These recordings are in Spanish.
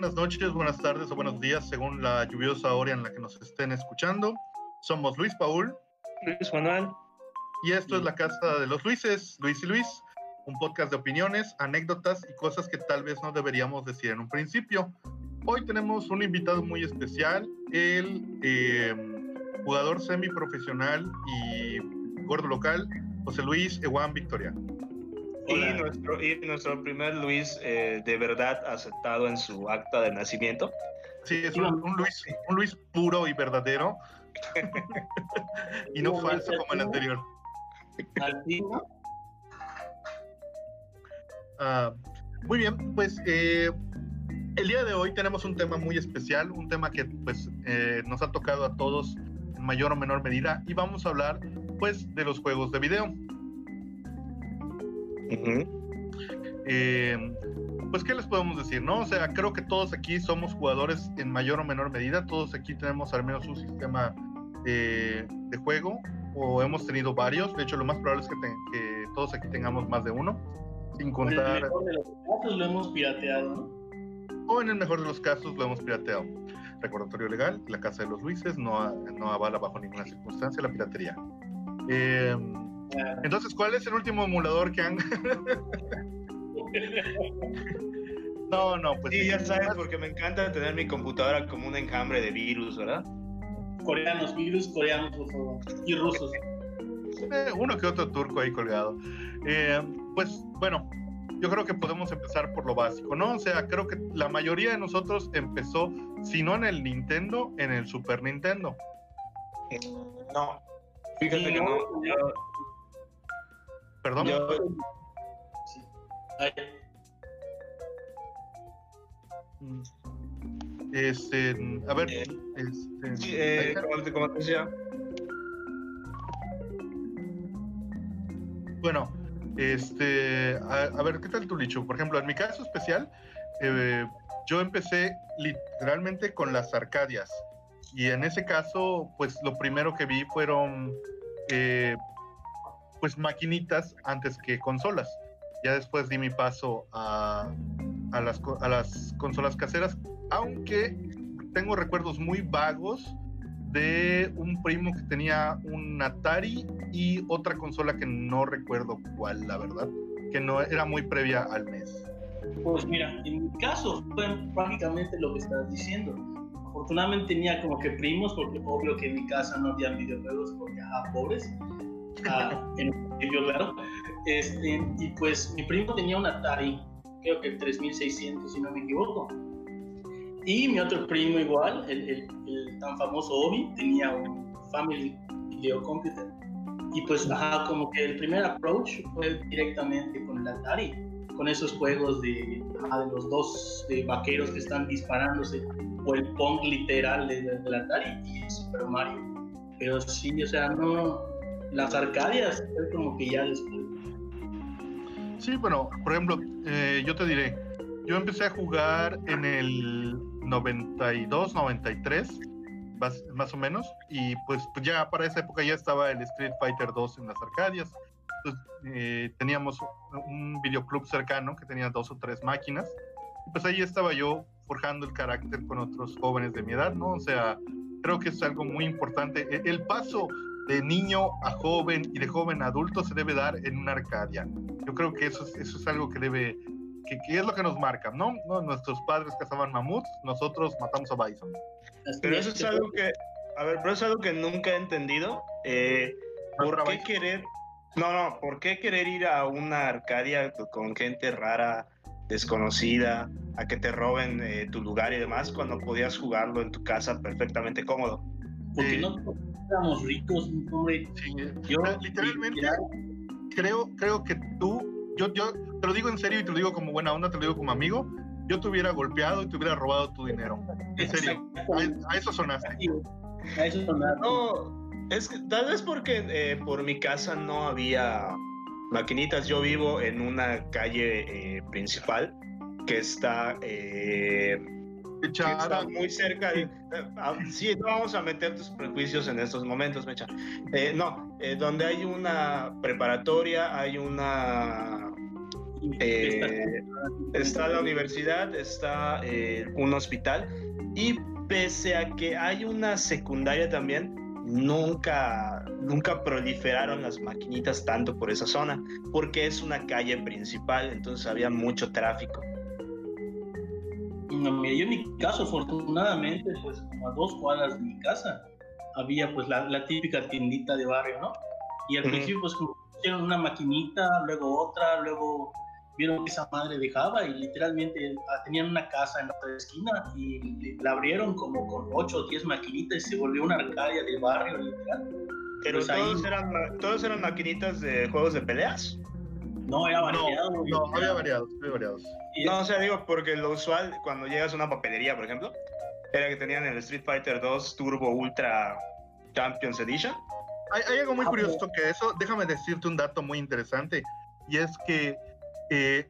Buenas noches, buenas tardes o buenos días, según la lluviosa hora en la que nos estén escuchando. Somos Luis Paul. Luis Manuel. Y esto es la Casa de los Luises, Luis y Luis, un podcast de opiniones, anécdotas y cosas que tal vez no deberíamos decir en un principio. Hoy tenemos un invitado muy especial, el eh, jugador semiprofesional y gordo local, José Luis Ewan Victoria. Y nuestro, y nuestro primer Luis eh, de verdad aceptado en su acta de nacimiento. Sí, es un, Luis, un Luis puro y verdadero. y no falso como el anterior. Ah, muy bien, pues eh, el día de hoy tenemos un tema muy especial, un tema que pues eh, nos ha tocado a todos en mayor o menor medida y vamos a hablar pues de los juegos de video. Eh, pues, ¿qué les podemos decir? No, o sea, creo que todos aquí somos jugadores en mayor o menor medida. Todos aquí tenemos al menos un sistema eh, de juego o hemos tenido varios. De hecho, lo más probable es que, que todos aquí tengamos más de uno, sin contar. En el mejor de los casos lo hemos pirateado. O en el mejor de los casos lo hemos pirateado. Recordatorio legal: la casa de los Luises no, no avala bajo ninguna circunstancia la piratería. Eh, entonces, ¿cuál es el último emulador que han.? no, no, pues. Sí, ya sabes, porque me encanta tener mi computadora como un enjambre de virus, ¿verdad? Coreanos, virus coreanos, por favor. Y rusos. Eh, uno que otro turco ahí colgado. Eh, pues bueno, yo creo que podemos empezar por lo básico, ¿no? O sea, creo que la mayoría de nosotros empezó, si no en el Nintendo, en el Super Nintendo. No, fíjate que no. Perdón. Este, a ver, eh, este, sí, eh, ¿cómo, te, decía? Bueno, este, a, ver, ¿qué tal tu licho? Por ejemplo, en mi caso especial, eh, yo empecé literalmente con las Arcadias. Y en ese caso, pues lo primero que vi fueron eh, pues maquinitas antes que consolas. Ya después di mi paso a, a, las, a las consolas caseras, aunque tengo recuerdos muy vagos de un primo que tenía un Atari y otra consola que no recuerdo cuál, la verdad, que no era muy previa al mes. Pues mira, en mi caso fue prácticamente lo que estás diciendo. Afortunadamente tenía como que primos, porque obvio que en mi casa no había videojuegos porque, a pobres en el claro. Este, y pues mi primo tenía un Atari, creo que el 3600, si no me equivoco. Y mi otro primo igual, el, el, tan famoso Obi, tenía un Family Video Computer. Y pues, ajá, como que el primer approach fue directamente con el Atari, con esos juegos de, de los dos vaqueros que están disparándose, o el Pong literal del de, Atari y Super Mario. Pero sí, o sea, no, las Arcadias es como que ya después. Sí, bueno, por ejemplo, eh, yo te diré, yo empecé a jugar en el 92, 93, más, más o menos, y pues, pues, ya para esa época ya estaba el Street Fighter 2 en las Arcadias. Entonces, eh, teníamos un videoclub cercano que tenía dos o tres máquinas, y pues ahí estaba yo forjando el carácter con otros jóvenes de mi edad, ¿no? O sea, creo que es algo muy importante. E, el paso de niño a joven y de joven a adulto se debe dar en una Arcadia. Yo creo que eso es, eso es algo que debe, que, es lo que nos marca, ¿no? ¿no? Nuestros padres cazaban mamuts, nosotros matamos a bison. Pero eso es algo que, a ver, pero eso es algo que nunca he entendido. Eh, ¿Por qué querer, no, no, por qué querer ir a una Arcadia con gente rara, desconocida, a que te roben eh, tu lugar y demás, cuando podías jugarlo en tu casa perfectamente cómodo? Porque no éramos ricos, hombre. yo, literalmente, creo, creo que tú, yo, yo te lo digo en serio y te lo digo como buena onda, te lo digo como amigo, yo te hubiera golpeado y te hubiera robado tu dinero. En serio, a, eso sonaste. A eso sonaste. No, es que tal vez porque eh, por mi casa no había maquinitas. Yo vivo en una calle eh, principal que está eh, Está muy cerca. De, ah, sí, no vamos a meter tus prejuicios en estos momentos, Mecha. Eh, no, eh, donde hay una preparatoria, hay una Eh, está la universidad, está eh, un hospital y pese a que hay una secundaria también, nunca, nunca proliferaron las maquinitas tanto por esa zona, porque es una calle principal, entonces había mucho tráfico. No, mira, yo en mi caso, afortunadamente, pues como a dos cuadras de mi casa, había pues la, la típica tiendita de barrio, ¿no? Y al principio pues como pusieron una maquinita, luego otra, luego vieron que esa madre dejaba y literalmente ah, tenían una casa en la otra esquina y la abrieron como con 8 o 10 maquinitas y se volvió una arcadia de barrio literal. Pero pues todos, eran, todos eran maquinitas de juegos de peleas. No, era variado. No, había variados, había variados. No, o sea, digo, porque lo usual cuando llegas a una papelería, por ejemplo, era que tenían el Street Fighter 2 Turbo Ultra Champions Edition. Hay, algo muy ah, curioso que eso, déjame decirte un dato muy interesante, y es que eh,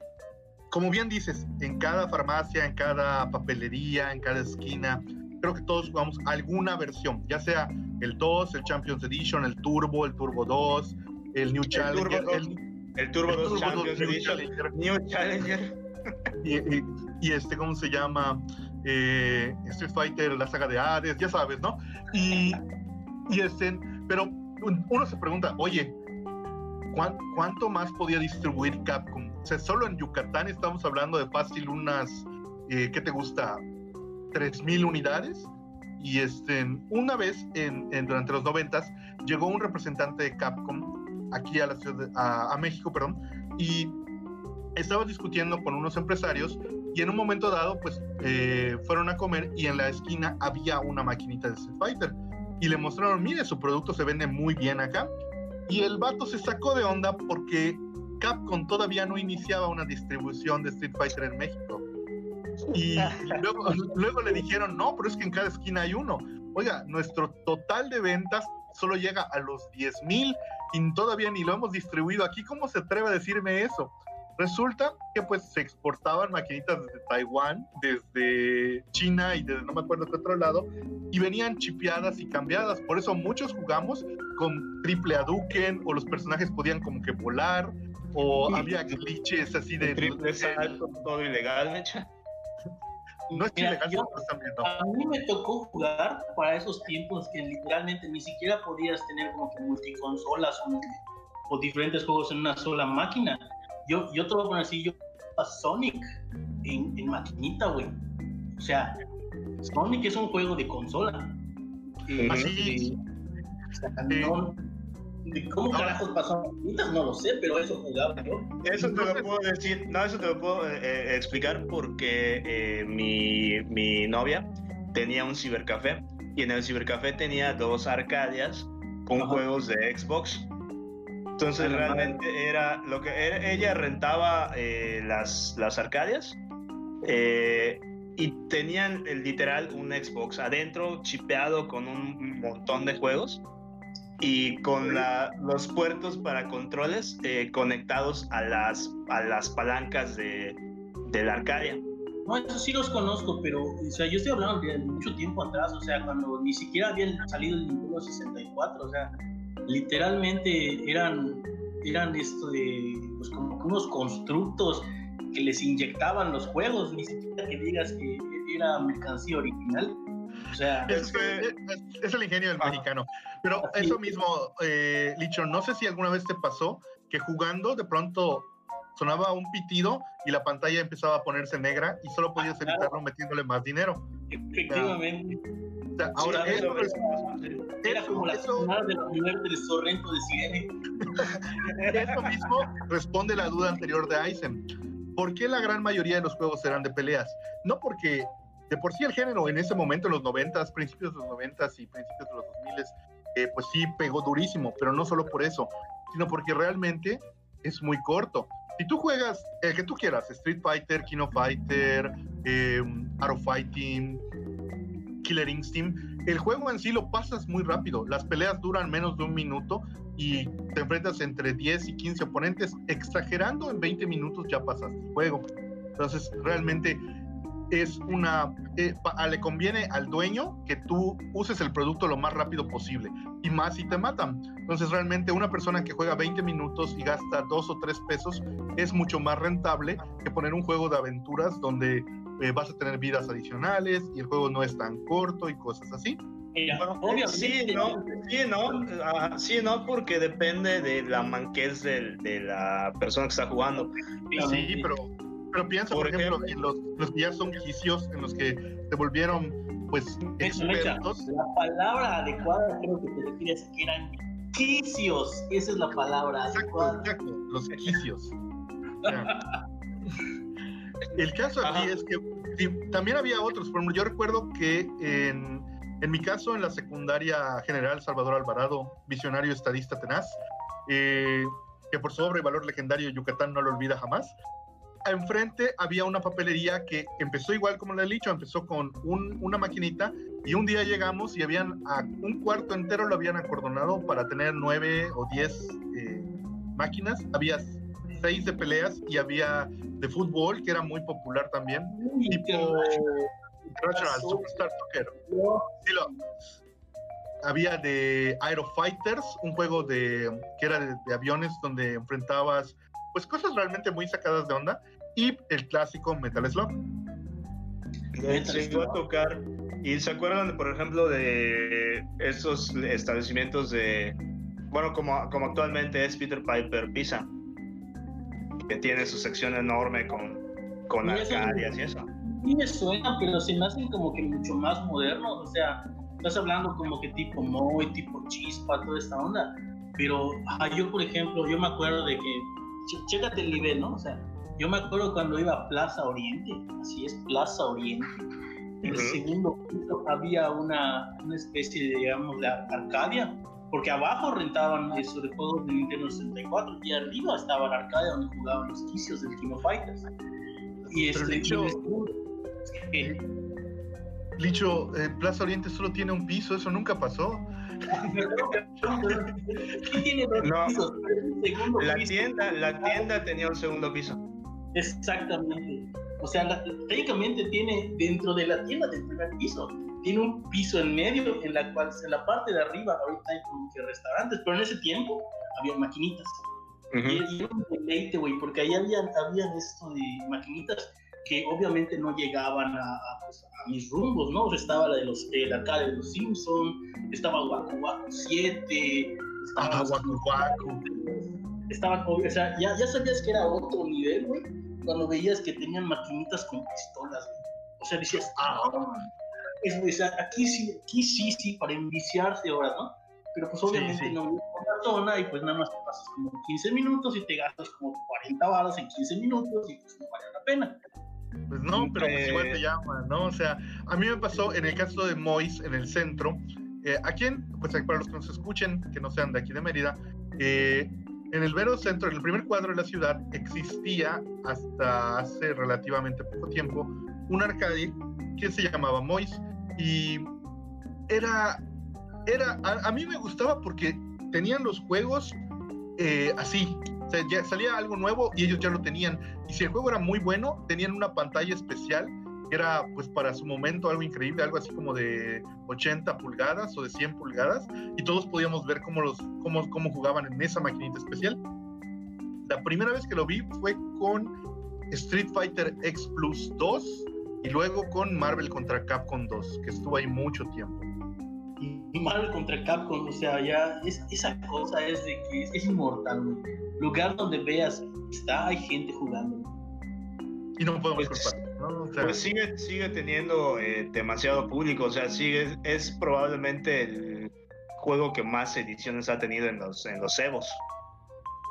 como bien dices, en cada farmacia, en cada papelería, en cada esquina, creo que todos jugamos alguna versión, ya sea el 2, el Champions Edition, el Turbo, el Turbo 2, el New Challenger. El, Turbo 2 Champions Edition, New Challenger. Y, este, ¿cómo se llama? Eh, Street Fighter, la saga de Hades, ya sabes, ¿no? Y, y este, pero uno se pregunta, oye, ¿cuánto más podía distribuir Capcom? O sea, solo en Yucatán estamos hablando de fácil unas, eh, ¿qué te gusta? 3.000 unidades. Y este, una vez en, durante los noventas llegó un representante de Capcom aquí a, la ciudad a, México, perdón, y estaba discutiendo con unos empresarios y en un momento dado pues eh, fueron a comer y en la esquina había una maquinita de Street Fighter y le mostraron, mire, su producto se vende muy bien acá. Y el vato se sacó de onda porque Capcom todavía no iniciaba una distribución de Street Fighter en México. Y luego, le dijeron, no, pero es que en cada esquina hay uno. Oiga, nuestro total de ventas solo llega a los 10 mil y todavía ni lo hemos distribuido aquí. ¿Cómo se atreve a decirme eso? Resulta que pues se exportaban maquinitas desde Taiwán, desde China y desde no me acuerdo qué otro lado, y venían chipeadas y cambiadas. Por eso muchos jugamos con triple Aduken o los personajes podían como que volar o había glitches así de... Triple salto, todo ilegal, mecha. No es ilegal, también, A mí me tocó jugar para esos tiempos que literalmente ni siquiera podías tener como que multiconsolas o, o diferentes juegos en una sola máquina. Yo, yo te lo voy a poner así, yo a Sonic en, en maquinita, güey. O sea, Sonic es un juego de consola. Eh, así. o sea, no, ¿Cómo carajos pasó? No lo sé, pero eso jugaba yo. Eso te lo puedo decir, no, eso te lo puedo eh, eh, explicar porque eh, mi, mi, novia tenía un cibercafé y en el cibercafé tenía dos arcadias con juegos de Xbox. Entonces realmente era lo que ella rentaba las, las arcadias y tenían el literal un Xbox adentro chipeado con un montón de juegos y con la, los puertos para controles eh, conectados a las, a las palancas de, de, la Arcadia. No, eso sí los conozco, pero o sea, yo estoy hablando de mucho tiempo atrás, o sea, cuando ni siquiera había salido el Nintendo 64, o sea, literalmente eran, eran esto de, pues como unos constructos que les inyectaban los juegos, ni siquiera que digas que era mercancía original. O sea, es, el ingenio del mexicano. Pero eso mismo, eh, Licho, no sé si alguna vez te pasó que jugando de pronto sonaba un pitido y la pantalla empezaba a ponerse negra y solo podías evitarlo metiéndole más dinero. Efectivamente. ahora eso, era como la eso, de los del Sorrento de Sirene. eso mismo responde la duda anterior de Aizen. ¿Por qué la gran mayoría de los juegos eran de peleas? No porque de por sí el género en ese momento, en los 90, principios de los 90 y principios de los 2000, eh, pues sí pegó durísimo, pero no solo por eso, sino porque realmente es muy corto. Si tú juegas el que tú quieras, Street Fighter, Kino Fighter, eh, Arrow Fighting, Killer Instinct, el juego en sí lo pasas muy rápido. Las peleas duran menos de un minuto y te enfrentas entre 10 y 15 oponentes. Exagerando, en 20 minutos ya pasaste el juego. Entonces, realmente es una, eh, le conviene al dueño que tú uses el producto lo más rápido posible y más si te matan. Entonces realmente una persona que juega 20 minutos y gasta 2 o 3 pesos es mucho más rentable que poner un juego de aventuras donde eh, vas a tener vidas adicionales y el juego no es tan corto y cosas así. sí, no, sí, no, sí, no, porque depende de la manquez de, de la persona que está jugando. Sí, pero pero piensa, por, ejemplo, en los, los que ya son quicios, en los que se volvieron, pues, expertos. La palabra adecuada creo que te refieres que eran quicios. Esa es la palabra exacto, Exacto, los quicios. El caso aquí es que también había otros. Por ejemplo, yo recuerdo que en, en, mi caso, en la secundaria general Salvador Alvarado, visionario estadista tenaz, eh, que por su obra y valor legendario Yucatán no lo olvida jamás, enfrente había una papelería que empezó igual como le he dicho, empezó con una maquinita y un día llegamos y habían a un cuarto entero lo habían acordonado para tener nueve o diez eh, máquinas. Había seis de peleas y había de fútbol que era muy popular también, tipo International Superstar Soccer. había de Aero Fighters, un juego de que era de aviones donde enfrentabas pues cosas realmente muy sacadas de onda y el clásico Metal Slug. Llegó a tocar y se acuerdan, por ejemplo, de esos establecimientos de, bueno, como, como actualmente es Peter Piper Pizza, que tiene su sección enorme con, con arcadias y eso. Sí me suena, pero se me hacen como que mucho más modernos, o sea, estás hablando como que tipo Moy, tipo Chispa, toda esta onda, pero yo, por ejemplo, yo me acuerdo de que chécate el nivel, ¿no? O sea, yo me acuerdo cuando iba a Plaza Oriente, así es, Plaza Oriente. En el segundo piso había una, una especie de, digamos, de Arcadia, porque abajo rentaban eso de juegos de Nintendo 64 y arriba estaba la Arcadia donde jugaban los quicios del Kino Fighters. Y este, Licho, Licho eh, Plaza Oriente solo tiene un piso, eso nunca pasó tiene dos la tienda, la tienda tenía un segundo piso. Exactamente. O sea, técnicamente tiene dentro de la tienda del primer piso, tiene un piso en medio en la cual en la parte de arriba ahorita hay como que restaurantes, pero en ese tiempo había maquinitas. Y era un deleite, güey, porque ahí había, habían esto de maquinitas que obviamente no llegaban a, pues, a, mis rumbos, ¿no? estaba la de los, de la cara de los Simpsons, estaba Waku Waku 7, estaba ah, Waku Waku. Estaban, o sea, ya, ya sabías que era otro nivel, güey, cuando veías que tenían maquinitas con pistolas, güey. O sea, decías, ah, es, o sea, aquí sí, aquí sí, sí, para enviciarse ahora, ¿no? Pero pues obviamente no vives por la zona y pues nada más te pasas como 15 minutos y te gastas como 40 balas en 15 minutos y pues no vale la pena. Pues no, pero pues igual te llama, ¿no? O sea, a mí me pasó en el caso de Mois, en el centro, eh, aquí, en, pues para los que nos escuchen, que no sean de aquí de Mérida, eh, en el vero centro, en el primer cuadro de la ciudad, existía hasta hace relativamente poco tiempo un arcade que se llamaba Mois y era, era a, mí me gustaba porque tenían los juegos eh, así, sea, ya salía algo nuevo y ellos ya lo tenían. Y si el juego era muy bueno, tenían una pantalla especial era pues para su momento algo increíble, algo así como de 80 pulgadas o de 100 pulgadas y todos podíamos ver cómo, los, cómo, cómo jugaban en esa maquinita especial. La primera vez que lo vi fue con Street Fighter X Plus 2 y luego con Marvel contra Capcom 2, que estuvo ahí mucho tiempo. Marvel contra Capcom, o sea, ya es, esa cosa es de que es, inmortal, lugar donde veas está, hay gente jugando. Y no podemos pues, ¿no? pues sigue, sigue teniendo eh, demasiado público, o sea, sigue, es probablemente el juego que más ediciones ha tenido en los, en los Evos.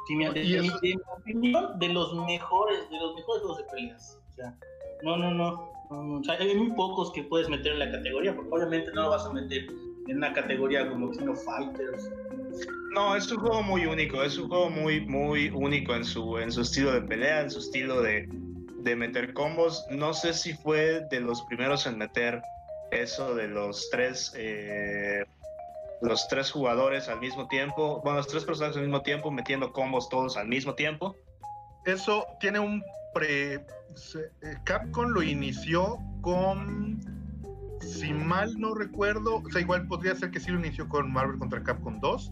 Sí, mi, opinión, de los mejores, de los mejores juegos de peleas. O sea, no, no, no. o sea, hay muy pocos que puedes meter en la categoría, porque obviamente no lo vas a meter en una categoría como King of Fighters no, es un juego muy único, es un juego muy, muy único en su, en su estilo de pelea, en su estilo de, de meter combos. No sé si fue de los primeros en meter eso de los tres, eh, los tres jugadores al mismo tiempo, bueno, los tres personajes al mismo tiempo, metiendo combos todos al mismo tiempo. Eso tiene un pre... Eh, Capcom lo inició Capcom, si mal no recuerdo, o sea, igual podría ser que sí lo inició con Marvel contra Capcom 2,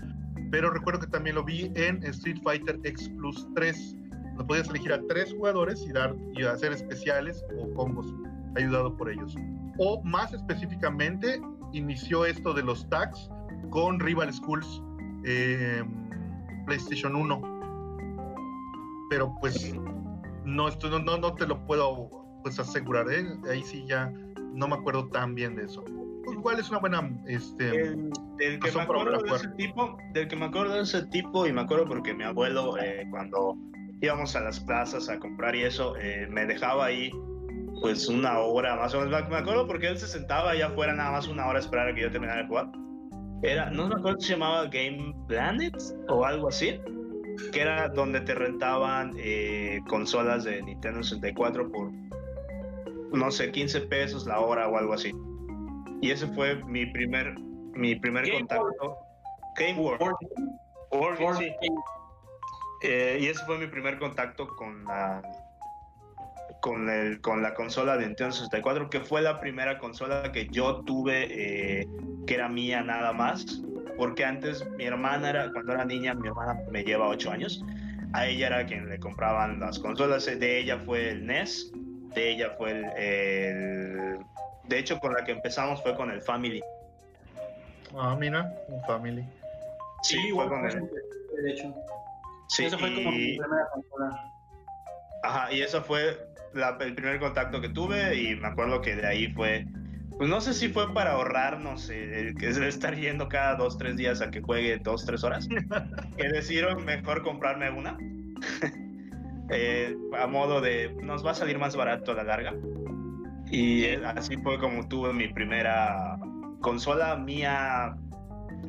pero recuerdo que también lo vi en Street Fighter X Plus 3. Lo podías elegir a tres jugadores y, dar, y hacer especiales o combos ayudado por ellos. O más específicamente, inició esto de los tags con Rival Schools eh, PlayStation 1. Pero pues no, esto, no, no, te lo puedo pues asegurar, ¿eh? ahí sí ya no me acuerdo tan bien de eso. Pues, igual es una buena este del, que me acuerdo de ese tipo, del que me acuerdo de ese tipo y me acuerdo porque mi abuelo eh, cuando íbamos a las plazas a comprar y eso eh, me dejaba ahí pues una hora más o menos. Me acuerdo porque él se sentaba allá afuera nada más una hora a esperar a que yo terminara de jugar. Era, no me acuerdo si se llamaba Game Planet o algo así, que era donde te rentaban eh, consolas de Nintendo 64 por, no sé, 15 pesos la hora o algo así. Y ese fue mi primer, mi primer contacto. Game World. Eh, y ese fue mi primer contacto con la con, el, con la consola de Nintendo 64, que fue la primera consola que yo tuve eh, que era mía nada más, porque antes mi hermana era, cuando era niña, mi hermana me lleva 8 años, a ella era quien le compraban las consolas, de ella fue el NES, de ella fue el, de hecho con la que empezamos fue con el Family. Ah, mira, un Family. Sí, fue con el... De hecho. Sí, Eso fue como mi primera consola. Ajá, y eso fue el primer contacto que tuve y me acuerdo que de ahí fue, pues no sé si fue para ahorrar, no sé, que es estar yendo cada dos, tres días a que juegue dos, tres horas, que decidieron mejor comprarme una, eh, a modo de, nos va a salir más barato a la larga. Y así fue como tuve mi primera consola mía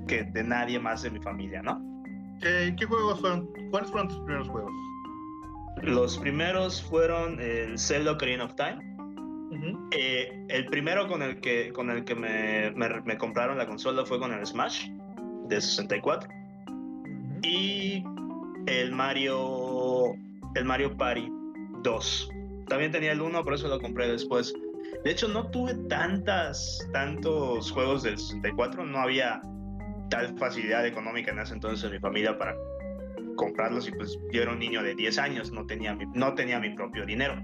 que de nadie más de mi familia, ¿no? ¿Qué, qué juegos fueron? ¿Cuáles fueron tus primeros juegos? Los primeros fueron el Zelda Ocarina of Time. Eh, el primero con el que, con el que me, me, compraron la consola fue con el Smash de 64. Y el Mario, el Mario Party 2. También tenía el 1, por eso lo compré después. De hecho, no tuve tantas, tantos juegos del 64. No había tal facilidad económica en ese entonces en mi familia para comprarlos y pues yo era un niño de 10 años, no tenía mi, no tenía mi propio dinero.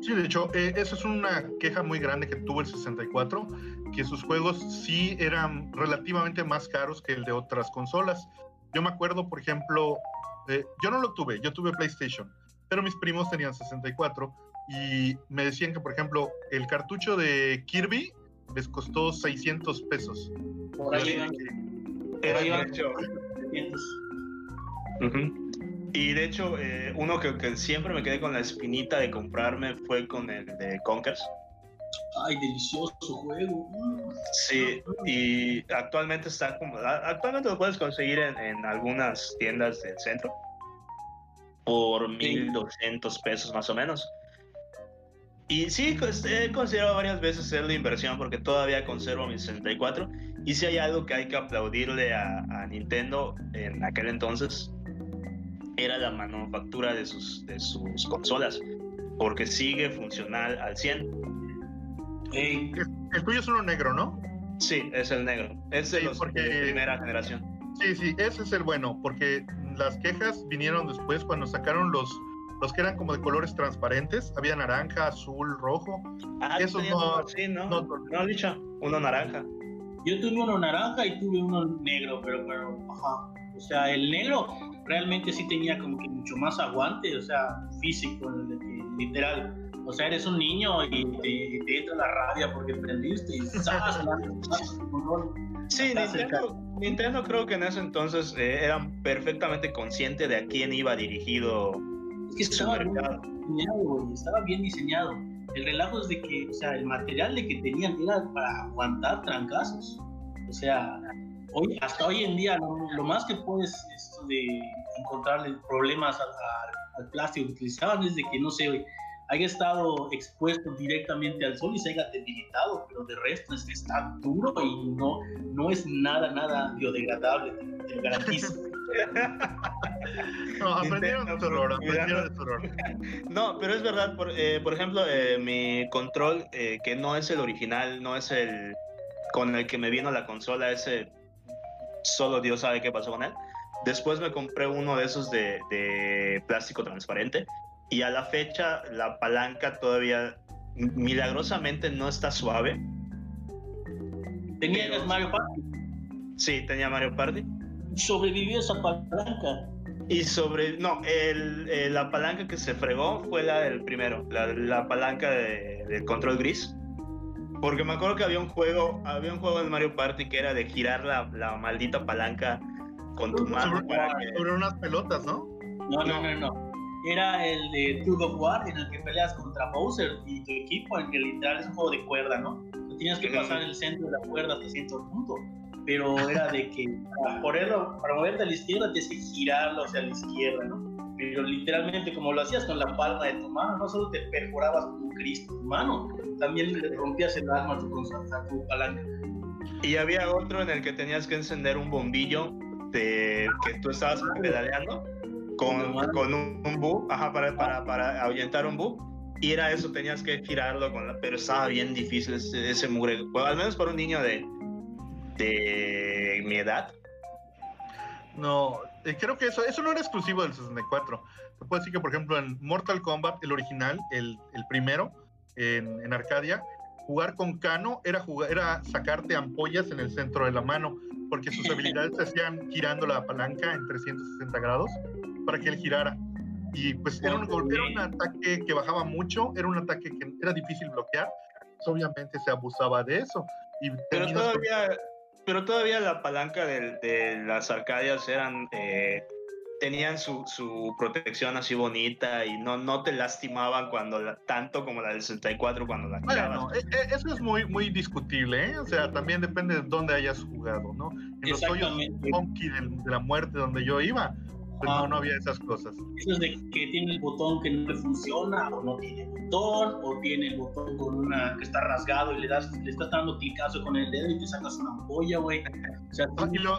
Sí, de hecho, eh, eso es una queja muy grande que tuvo el 64, que sus juegos sí eran relativamente más caros que el de otras consolas. Yo me acuerdo, por ejemplo, eh, yo no lo tuve, yo tuve PlayStation, pero mis primos tenían 64 y me decían que, por ejemplo, el cartucho de Kirby les costó 600 pesos. Por ahí y de hecho, eh, uno que, que, siempre me quedé con la espinita de comprarme fue con el de Conkers. Ay, delicioso juego. Sí, y actualmente está como. Actualmente lo puedes conseguir en, en algunas tiendas del centro por 1200 pesos más o menos. Y sí, pues, he considerado varias veces hacer la inversión porque todavía conservo mi 64. Y si hay algo que hay que aplaudirle a, a Nintendo en aquel entonces, era la manufactura de sus, de sus consolas, porque sigue funcional al 100. El tuyo es uno negro, ¿no? Sí, es el negro. Es de, los, porque... de primera generación. Sí, sí, ese es el bueno, porque las quejas vinieron después cuando sacaron los, los que eran como de colores transparentes. Había naranja, azul, rojo. Ah, Eso no, sí, no, no, no, dicho, uno naranja. Yo tuve uno naranja y tuve uno negro, pero, pero, ajá. O sea, el negro realmente sí tenía como que mucho más aguante, o sea, físico, literal. O sea, eres un niño y te, entra la rabia porque prendiste y ¡zas! Sí, Nintendo, Nintendo, creo que en ese entonces eh, era perfectamente consciente de a quién iba dirigido es que estaba bien diseñado, estaba bien diseñado. El relajo es de que, o sea, el material de que tenían era para aguantar trancazos. O sea, hoy, hasta hoy en día lo, más que puedes esto de encontrarle problemas al, plástico que utilizaban es de que no sé haya estado expuesto directamente al sol y se haya debilitado pero de resto es está duro y no no es nada nada biodegradable te, garantizo no, aprendieron de terror, aprendieron de terror. No, pero es verdad, por, eh, por ejemplo, eh, mi control, eh, que no es el original, no es el con el que me vino la consola, ese solo Dios sabe qué pasó con él. Después me compré uno de esos de, de plástico transparente y a la fecha la palanca todavía milagrosamente no está suave. ¿Tenías Mario Party? Sí, tenía Mario Party. ¿Sobrevivió esa palanca? Y sobre, no, el, eh, la palanca que se fregó fue la del primero, la, la palanca de, del control gris. Porque me acuerdo que había un juego, había un juego en Mario Party que era de girar la, la maldita palanca con tu mano. Sobre, para que... sobre unas pelotas, ¿no? No, no, no, no. Era el de Tug of War en el que peleas contra Bowser y tu equipo, en que literal es un juego de cuerda, ¿no? Tenías que pasar el centro de la cuerda hasta cierto punto pero era de que para, ponerlo, para moverte a la izquierda tienes que girarlo hacia la izquierda, ¿no? Pero literalmente como lo hacías con la palma de tu mano, no solo te perforabas un Cristo tu mano, también le rompías el alma a tu, a tu palanca. Y había otro en el que tenías que encender un bombillo de, que tú estabas pedaleando con, con un, un bu, ajá, para, para, para ahuyentar un bu. Y era eso, tenías que girarlo con la... Pero estaba bien difícil ese, ese mugre. Bueno, al menos para un niño de, de mi edad. No, eh, creo que eso, eso no era exclusivo del 64. Te puedo decir que, por ejemplo, en Mortal Kombat, el original, el, el primero, en, en, Arcadia, jugar con Kano era, jugar, era sacarte ampollas en el centro de la mano, porque sus habilidades se hacían girando la palanca en 360 grados para que él girara. Y pues era un, era un ataque que bajaba mucho, era un ataque que era difícil bloquear, pues, obviamente se abusaba de eso. Y Pero todavía, pero todavía la palanca de, de las arcadias eran eh, tenían su, su, protección así bonita y no, no te lastimaban cuando la, tanto como la del 64 cuando la bueno, e, e, eso es muy muy discutible ¿eh? o sea también depende de dónde hayas jugado no en los hoyos funky de, de la muerte donde yo iba pues no, no había esas cosas. Eso es de que tiene el botón que no le funciona, o no tiene botón, o tiene el botón con una que está rasgado y le das, le estás dando clicazo con el dedo y te sacas una ampolla, güey. O sea, ah, lo,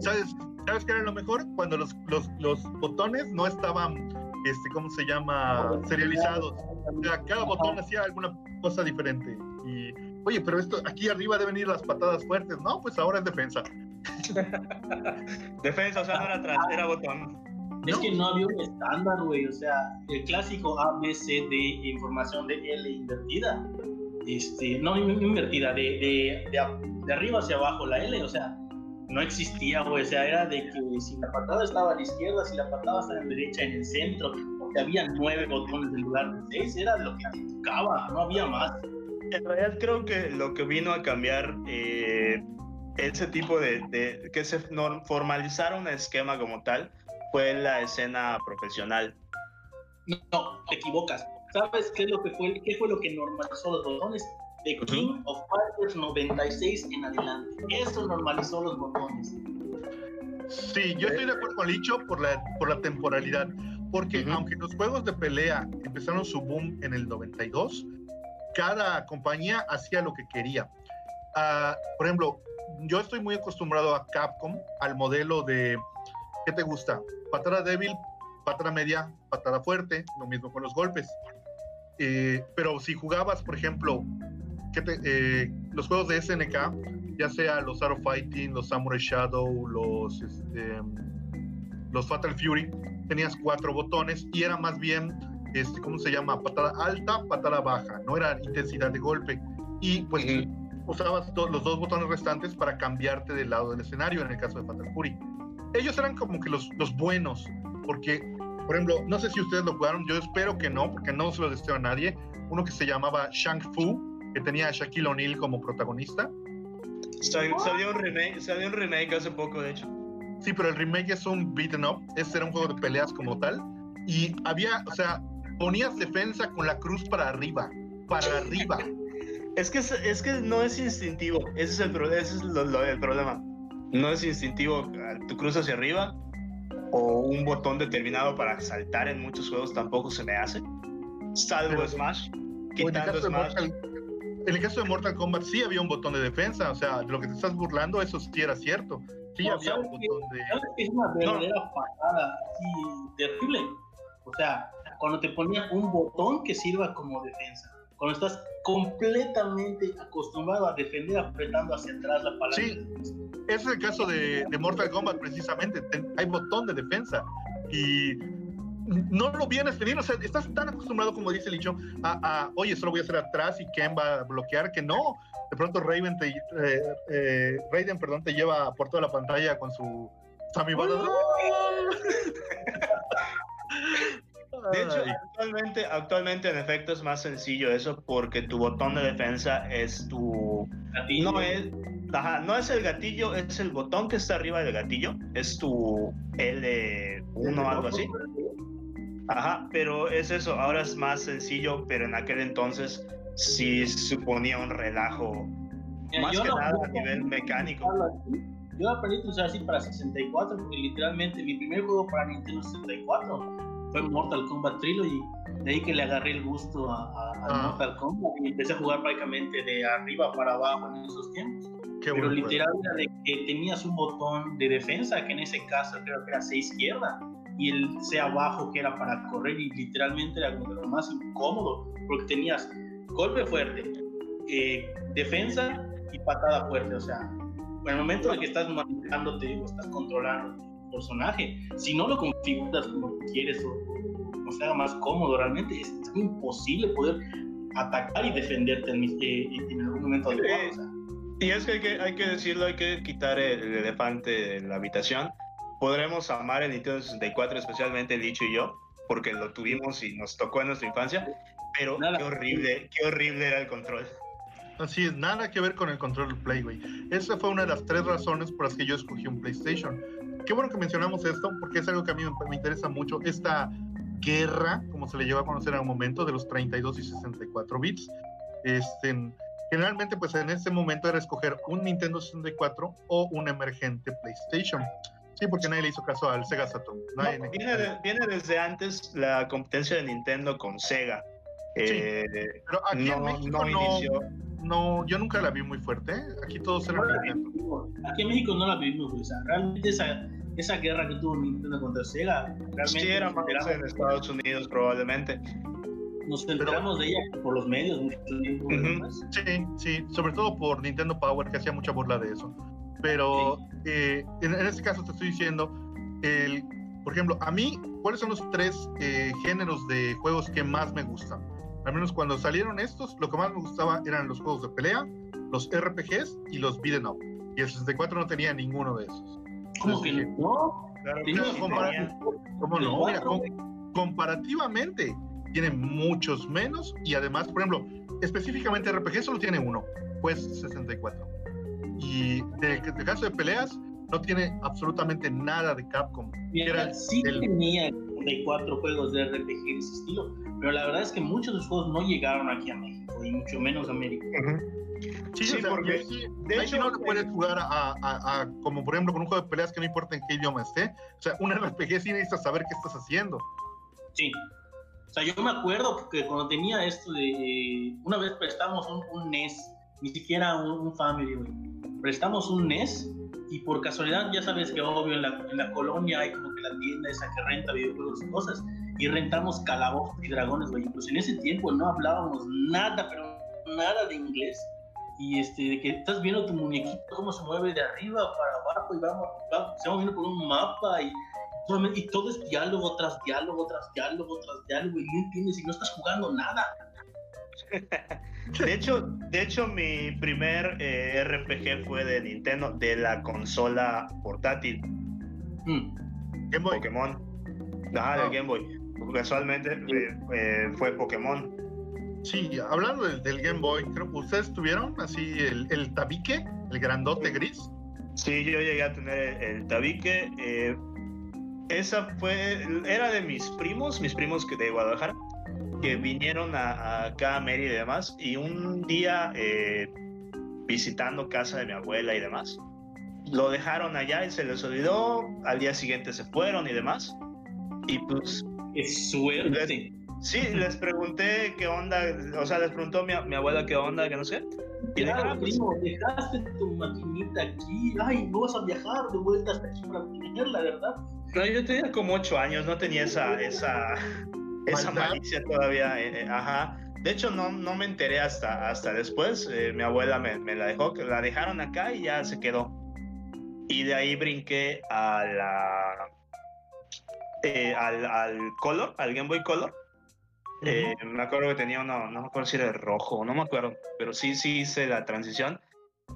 ¿sabes, ¿Sabes qué era lo mejor? Cuando los, los, los botones no estaban, este, ¿cómo se llama? Serializados. O sea, cada botón hacía alguna cosa diferente. Y, oye, pero esto, aquí arriba deben ir las patadas fuertes. No, pues ahora es defensa. Defensa, o sea, no era atrás, era botón. Es que no había un estándar, güey. O sea, el clásico A, B, C, D, información de L invertida. Este, no invertida, de, de, de, de arriba hacia abajo la L, o sea, no existía, güey. O sea, era de que si la patada estaba a la izquierda, si la patada estaba a la derecha, en el centro, porque había nueve botones en lugar de seis, era lo que tocaba, no había más. En realidad creo que lo que vino a cambiar eh, ese tipo de, de, que se formalizara un esquema como tal fue la escena profesional. No, te equivocas. ¿Sabes qué es lo que fue, qué fue lo que normalizó los botones? De King of Fighters 96 en adelante. Eso normalizó los botones. Sí, yo estoy de acuerdo con Licho por la, por la temporalidad, porque uh -huh. aunque los juegos de pelea empezaron su boom en el 92, cada compañía hacía lo que quería. Uh, por ejemplo, yo estoy muy acostumbrado a Capcom, al modelo de, ¿qué te gusta? Patada débil, patada media, patada fuerte, lo mismo con los golpes. Eh, pero si jugabas, por ejemplo, te, eh, los juegos de SNK, ya sea los Art of Fighting, los Samurai Shadow, los, este, los Fatal Fury, tenías cuatro botones y era más bien, este, ¿cómo se llama? Patada alta, patada baja, no era intensidad de golpe. Y pues... Uh -huh usabas los dos botones restantes para cambiarte del lado del escenario en el caso de Fatal Fury. Ellos eran como que los, los buenos, porque, por ejemplo, no sé si ustedes lo jugaron, yo espero que no, porque no se lo deseo a nadie. Uno que se llamaba Shang Fu, que tenía a Shaquille O'Neal como protagonista. Salió, un remake, salió un remake hace poco, de hecho. Sí, pero el remake es un beaten up, este era un juego de peleas como tal, y había, o sea, ponías defensa con la cruz para arriba, para arriba. Es que, es que no es instintivo, ese es el, ese es lo, lo, el problema. No es instintivo, tu cruz hacia arriba o un botón determinado para saltar en muchos juegos tampoco se me hace. Salvo Pero, Smash, quitando en Smash. Mortal, en el caso de Mortal Kombat sí había un botón de defensa, o sea, de lo que te estás burlando, eso sí era cierto. Sí, había un botón de. Es una verdadera patada así terrible. O sea, cuando te ponía un botón que sirva como defensa. Cuando estás completamente acostumbrado a defender apretando hacia atrás la palanca. Sí, ese es el caso de, de Mortal Kombat precisamente. hay botón de defensa. Y no lo vienes teniendo, o sea, estás tan acostumbrado, como dice Licho, a, a, oye, solo voy a hacer atrás y Ken va a bloquear, que no, de pronto Raven te, eh, eh, Raiden, perdón, te lleva por toda la pantalla con su Sammy De hecho, actualmente, actualmente en efecto es más sencillo eso porque tu botón de defensa es tu... No es, no es el gatillo, es el botón que está arriba del gatillo, es tu L1 o algo así. Ajá, pero es eso, ahora es más sencillo, pero en aquel entonces sí suponía un relajo, más que nada a nivel mecánico. Yo aprendí a usar así para 64, porque literalmente mi primer juego para Nintendo 64 fue Mortal Kombat Trilogy. De ahí que le agarré el gusto a, ah. Mortal Kombat y empecé a jugar prácticamente de arriba para abajo en esos tiempos. Pero literal era de que tenías un botón de defensa, que en ese caso creo que era C izquierda y el C abajo que era para correr y literalmente era lo más incómodo porque tenías golpe fuerte, eh, defensa y patada fuerte, o sea, en el momento en que estás manejándote o estás controlando personaje, si no lo configuras como quieres o, o, sea más cómodo, realmente es, imposible poder atacar y defenderte en, eh, en algún momento adecuado. Y es que hay, que hay que decirlo, hay que quitar el elefante de la habitación podremos amar el Nintendo 64, especialmente Licho y yo, porque lo tuvimos y nos tocó en nuestra infancia, pero qué horrible, qué horrible era el control. Así es, nada que ver con el control Play, güey. Esa fue una de las tres razones por las que yo escogí un PlayStation. Qué bueno que mencionamos esto, porque es algo que a mí me, interesa mucho, esta guerra, como se le lleva a conocer en un momento, de los 32 y 64 bits. Este, generalmente, pues en ese momento era escoger un Nintendo 64 o un emergente PlayStation. Sí, porque nadie le hizo caso al Sega Saturn. viene, desde antes la competencia de Nintendo con Sega. Eh, pero aquí en México no, no, yo nunca la vi muy fuerte. ¿eh? Aquí todos eran Nintendo. Aquí en México no la vimos, o sea, realmente esa, esa guerra que tuvo Nintendo contra Sega, realmente. Sí, era más en Estados Unidos probablemente. Nos enteramos de ella por los medios mucho tiempo. Sí, sí, sobre todo por Nintendo Power, que hacía mucha burla de eso pero eh, en, este caso te estoy diciendo, el, por ejemplo, a mí, ¿cuáles son los tres eh, géneros de juegos que más me gustan? Al menos cuando salieron estos, lo que más me gustaba eran los juegos de pelea, los RPGs y los beat'em up. Y el 64 no tenía ninguno de esos. ¿Cómo que no? ¿Cómo no? Mira, comparativamente tiene muchos menos y además, por ejemplo, específicamente RPG solo tiene uno, pues 64. Y de, de caso de peleas, no tiene absolutamente nada de Capcom. Mira, sí tenía de cuatro juegos de RPG de ese estilo, pero la verdad es que muchos de los juegos no llegaron aquí a México, y mucho menos a América. Sí, sí, porque de hecho no puedes jugar a, a, como por ejemplo con un juego de peleas que no importa en qué idioma esté. O sea, un RPG sí necesitas saber qué estás haciendo. Sí. O sea, yo me acuerdo que cuando tenía esto de... Una vez prestamos un, un NES, ni siquiera un, un Family, güey prestamos un NES y por casualidad ya sabes que obvio en la, en la colonia hay como que la tienda esa que renta videojuegos y cosas y rentamos calabozos y dragones, güey. Pues en ese tiempo no hablábamos nada, pero nada de inglés. Y este, de que estás viendo tu muñequito cómo se mueve de arriba para abajo y vamos, vamos se va viendo por un mapa y, y todo es diálogo tras diálogo, tras diálogo, tras diálogo y no entiendes y no estás jugando nada. De hecho, de hecho mi primer eh, RPG fue de Nintendo, de la consola portátil. Mm. Game Boy. Pokémon. Ah, del Game Boy. Casualmente eh, eh, fue Pokémon. Sí, hablando del, Game Boy, creo que ustedes tuvieron así el, tabique, el grandote gris. Sí, yo llegué a tener el, tabique. esa fue, era de mis primos, mis primos que de Guadalajara que vinieron a, acá a Mérida y demás, y un día eh, visitando casa de mi abuela y demás, lo dejaron allá y se les olvidó, al día siguiente se fueron y demás, y pues... Es suerte. Sí, les pregunté qué onda, o sea, les preguntó mi, mi abuela qué onda, que no sé. Y claro, ah, pues primo, dejaste tu maquinita aquí, ay, no vas a viajar de vuelta hasta aquí para tenerla, ¿verdad? No, yo tenía como ocho años, no tenía esa, esa, esa malicia todavía, eh, eh, ajá. De hecho, no, no me enteré hasta, hasta después. Eh, mi abuela me, me, la dejó, la dejaron acá y ya se quedó. Y de ahí brinqué a la, al, al Color, al Game Boy Color. Eh, me acuerdo que tenía uno, no me acuerdo si era el rojo, no me acuerdo, pero sí, sí hice la transición.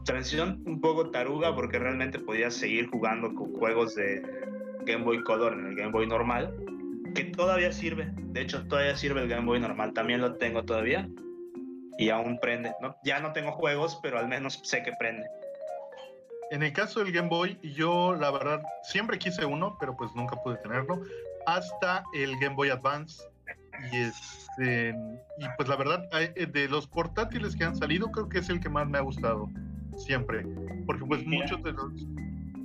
Transición un poco taruga porque realmente podía seguir jugando con juegos de Game Boy Color en el Game Boy normal, que todavía sirve. De hecho, todavía sirve el Game Boy normal, también lo tengo todavía y aún prende. ¿no? Ya no tengo juegos, pero al menos sé que prende. En el caso del Game Boy, yo la verdad siempre quise uno, pero pues nunca pude tenerlo, hasta el Game Boy Advance y, este, y pues la verdad, eh, de los portátiles que han salido, creo que es el que más me ha gustado. Siempre. Porque pues muchos de los,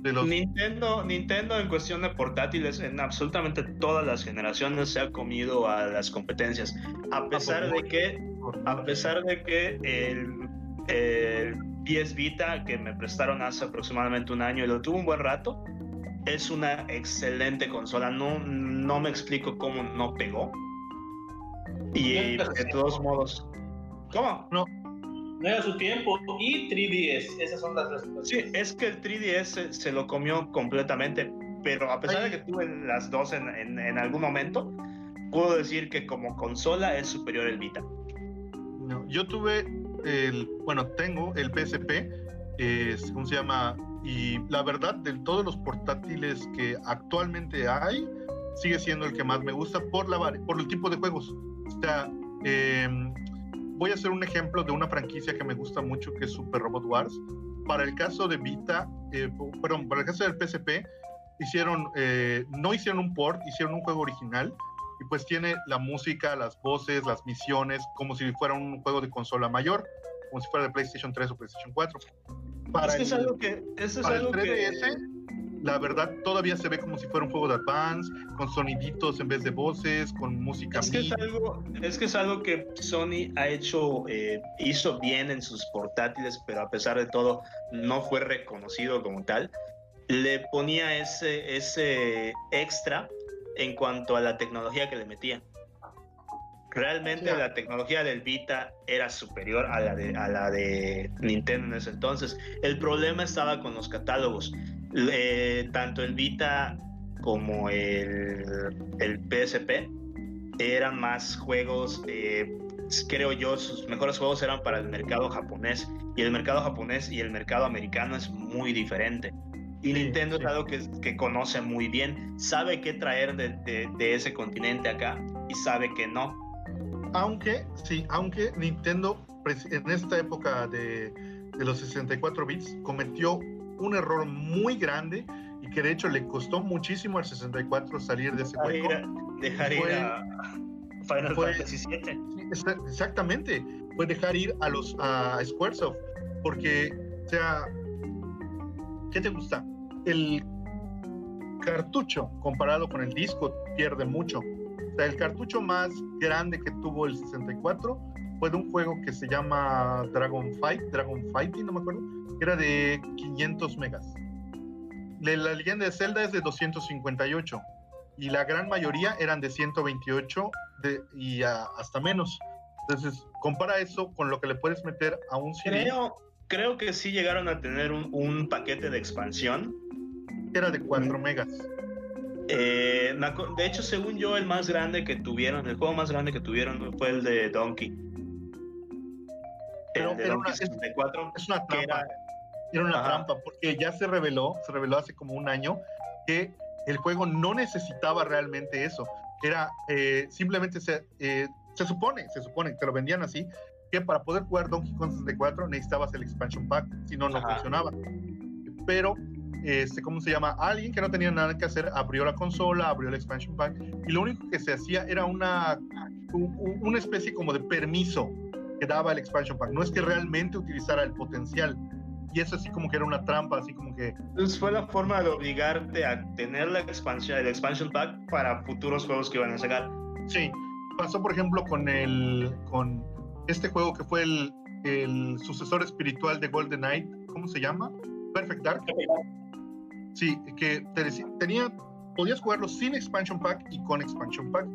los... Nintendo, Nintendo en cuestión de portátiles, en absolutamente todas las generaciones se ha comido a las competencias. A pesar de que, a pesar de que el, el PS Vita que me prestaron hace aproximadamente un año y lo tuvo un buen rato, es una excelente consola. No, no me explico cómo no pegó. Y de todos modos. ¿Cómo? No. No era su tiempo. Y 3DS, esas son las respuestas. Sí, es que el 3DS se, lo comió completamente. Pero a pesar de que tuve las dos en, en, algún momento, puedo decir que como consola es superior el Vita. No, yo tuve el, bueno, tengo el PSP, es, ¿cómo se llama? Y la verdad, de todos los portátiles que actualmente hay, sigue siendo el que más me gusta por, la, por el tipo de juegos. O sea, em, voy a hacer un ejemplo de una franquicia que me gusta mucho, que es Super Robot Wars. Para el caso de Vita, eh, perdón, para el caso del PSP, hicieron, eh, no hicieron un port, hicieron un juego original y pues tiene la música, las voces, las misiones, como si fuera un juego de consola mayor, como si fuera de PlayStation 3 o PlayStation 4. Para es es algo que, eso es algo que la verdad todavía se ve como si fuera un juego de Advance, con soniditos en vez de voces, con música. Es que es algo, es que es algo que Sony ha hecho, eh, hizo bien en sus portátiles, pero a pesar de todo no fue reconocido como tal. Le ponía ese, ese extra en cuanto a la tecnología que le metía. Realmente la tecnología del Vita era superior a la, de, a la de Nintendo en ese entonces. El problema estaba con los catálogos tanto el Vita como el, el PSP eran más juegos, eh, creo yo, sus mejores juegos eran para el mercado japonés y el mercado japonés y el mercado americano es muy diferente. Y Nintendo es algo que, que, conoce muy bien, sabe qué traer de, de, ese continente acá y sabe que no. Aunque, sí, aunque Nintendo en esta época de, de los 64 bits cometió un error muy grande y que de hecho le costó muchísimo al 64 salir de ese juego. Dejar ir a Final Fantasy VII. Exactamente, fue dejar ir a los a Squaresoft, porque, o sea, ¿qué te gusta? El cartucho comparado con el disco pierde mucho. O sea, el cartucho más grande que tuvo el 64 fue de un juego que se llama Dragon Fight, Dragon Fighting, no me acuerdo, era de 500 megas. La leyenda de Zelda es de 258 y la gran mayoría eran de 128 de, y hasta menos. Entonces, compara eso con lo que le puedes meter a un CD. Creo, creo que sí llegaron a tener un, paquete de expansión. Era de 4 megas. Eh, de hecho, según yo, el más grande que tuvieron, el juego más grande que tuvieron fue el de Donkey. el de Donkey 64. Es una trampa era una trampa, porque ya se reveló, se reveló hace como un año, que el juego no necesitaba realmente eso. Era eh, simplemente se, eh, se supone, se supone, te lo vendían así, que para poder jugar Donkey Kong 64 necesitabas el expansion pack, si no, no funcionaba. Pero, este, ¿cómo se llama? Alguien que no tenía nada que hacer abrió la consola, abrió el expansion pack, y lo único que se hacía era una, una especie como de permiso que daba el expansion pack. No es que realmente utilizara el potencial y eso así como que era una trampa, así como que... Entonces fue la forma de obligarte a tener la expansión, el expansion pack para futuros juegos que iban a sacar. Sí, pasó, por ejemplo, con el con este juego que fue el, el sucesor espiritual de Golden Knight, ¿cómo se llama? Perfect Dark. Sí, que tenía, podías jugarlo sin expansion pack y con expansion pack.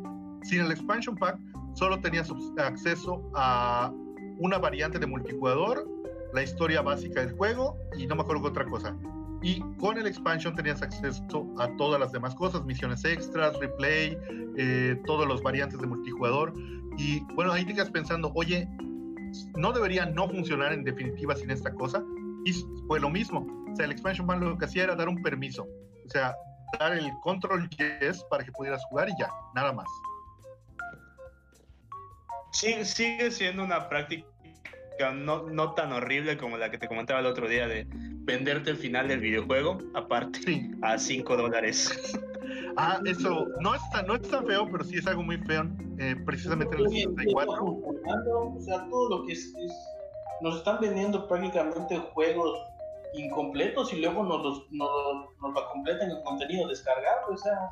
Sin el expansion pack, solo tenías acceso a una variante de multijugador, la historia básica del juego y no me acuerdo qué otra cosa. Y con el expansion tenías acceso a todas las demás cosas, misiones extras, replay, eh, todos los variantes de multijugador. Y bueno, ahí te quedas pensando, oye, no debería no funcionar en definitiva sin esta cosa. Y fue lo mismo. O sea, el expansion pack lo que hacía era dar un permiso. O sea, dar el control yes para que pudieras jugar y ya, nada más. Sí, sigue siendo una práctica no, no tan horrible como la que te comentaba el otro día de venderte el final del videojuego, aparte, a 5 dólares. Ah, eso no es, tan, no es tan feo, pero sí es algo muy feo, eh, precisamente en el 64. O sea, todo lo que es, Nos están vendiendo prácticamente juegos incompletos y luego nos, los, nos, nos lo completan en contenido descargado. O sea,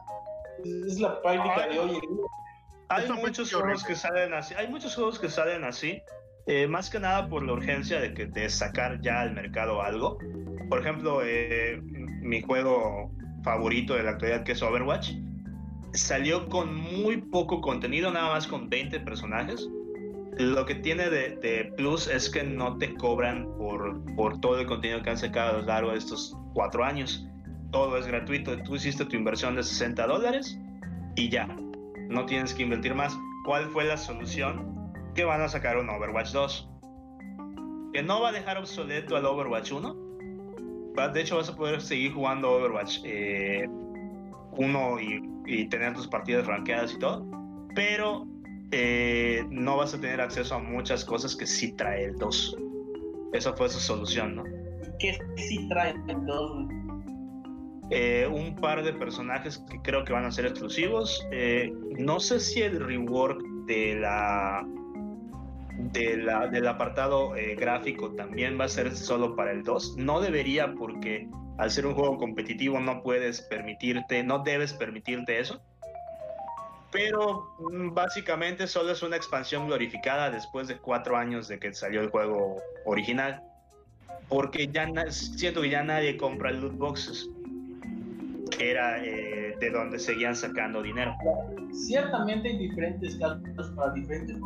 es la práctica de hoy en día. Hay muchos juegos que salen así. Hay muchos juegos que salen así. Eh, más que nada por la urgencia de, que, de sacar ya al mercado algo. Por ejemplo, eh, mi juego favorito de la actualidad, que es Overwatch, salió con muy poco contenido, nada más con 20 personajes. Lo que tiene de, plus es que no te cobran por, por todo el contenido que han sacado a lo largo de estos cuatro años. Todo es gratuito. Tú hiciste tu inversión de 60 dólares y ya. No tienes que invertir más. ¿Cuál fue la solución? que van a sacar un Overwatch 2. Que no va a dejar obsoleto al Overwatch 1. De hecho, vas a poder seguir jugando Overwatch 1 eh, y, tener tus partidas rankeadas y todo. Pero eh, no vas a tener acceso a muchas cosas que sí trae el 2. Esa fue su solución, ¿no? ¿Qué sí trae el 2? Eh, un par de personajes que creo que van a ser exclusivos. no sé si el rework de la del apartado eh, gráfico también va a ser solo para el 2. No debería porque al ser un juego competitivo no puedes permitirte, no debes permitirte eso. Pero mm, básicamente solo es una expansión glorificada después de cuatro años de que salió el juego original. Porque ya siento que ya nadie compra loot boxes. Era eh, de donde seguían sacando dinero. Ciertamente hay diferentes casos para diferentes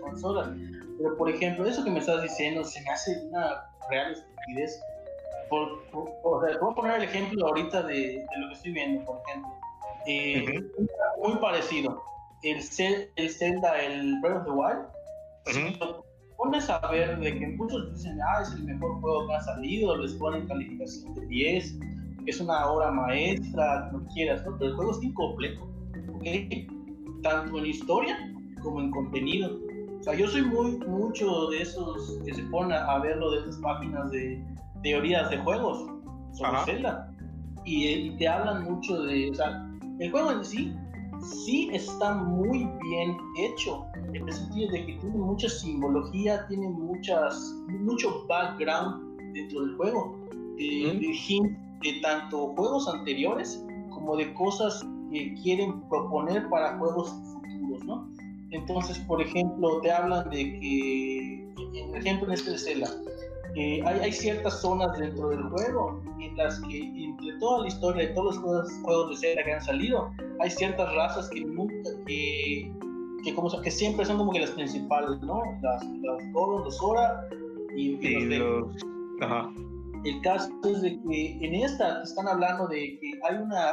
consolas. Pero, por ejemplo, eso que me estás diciendo se me hace una real estupidez. Por, voy a poner el ejemplo ahorita de, lo que estoy viendo, por ejemplo. Eh, muy parecido. El, el Zelda, el Breath of the Wild. Si pones a ver de que muchos dicen, ah, es el mejor juego que ha salido, les ponen calificación de 10, es una obra maestra, no quieras, pero el juego es incompleto. Tanto en historia como en contenido. O sea, yo soy muy mucho de esos que se ponen a verlo de esas páginas de teorías de juegos sobre Zelda. Y, te hablan mucho de, o sea, el juego en sí sí está muy bien hecho, en el sentido de que tiene mucha simbología, tiene muchas, mucho background dentro del juego, de, de tanto juegos anteriores como de cosas que quieren proponer para juegos futuros, ¿no? Entonces, por ejemplo, te hablan de que, en ejemplo en este de Zelda, hay, hay, ciertas zonas dentro del juego en las que, entre toda la historia de todos los juegos, de Zelda que han salido, hay ciertas razas que nunca, que, que, como, que siempre son como que las principales, ¿no? Las, las Goron, los Sora y, los, Ajá. El caso es de que en esta están hablando de que hay una,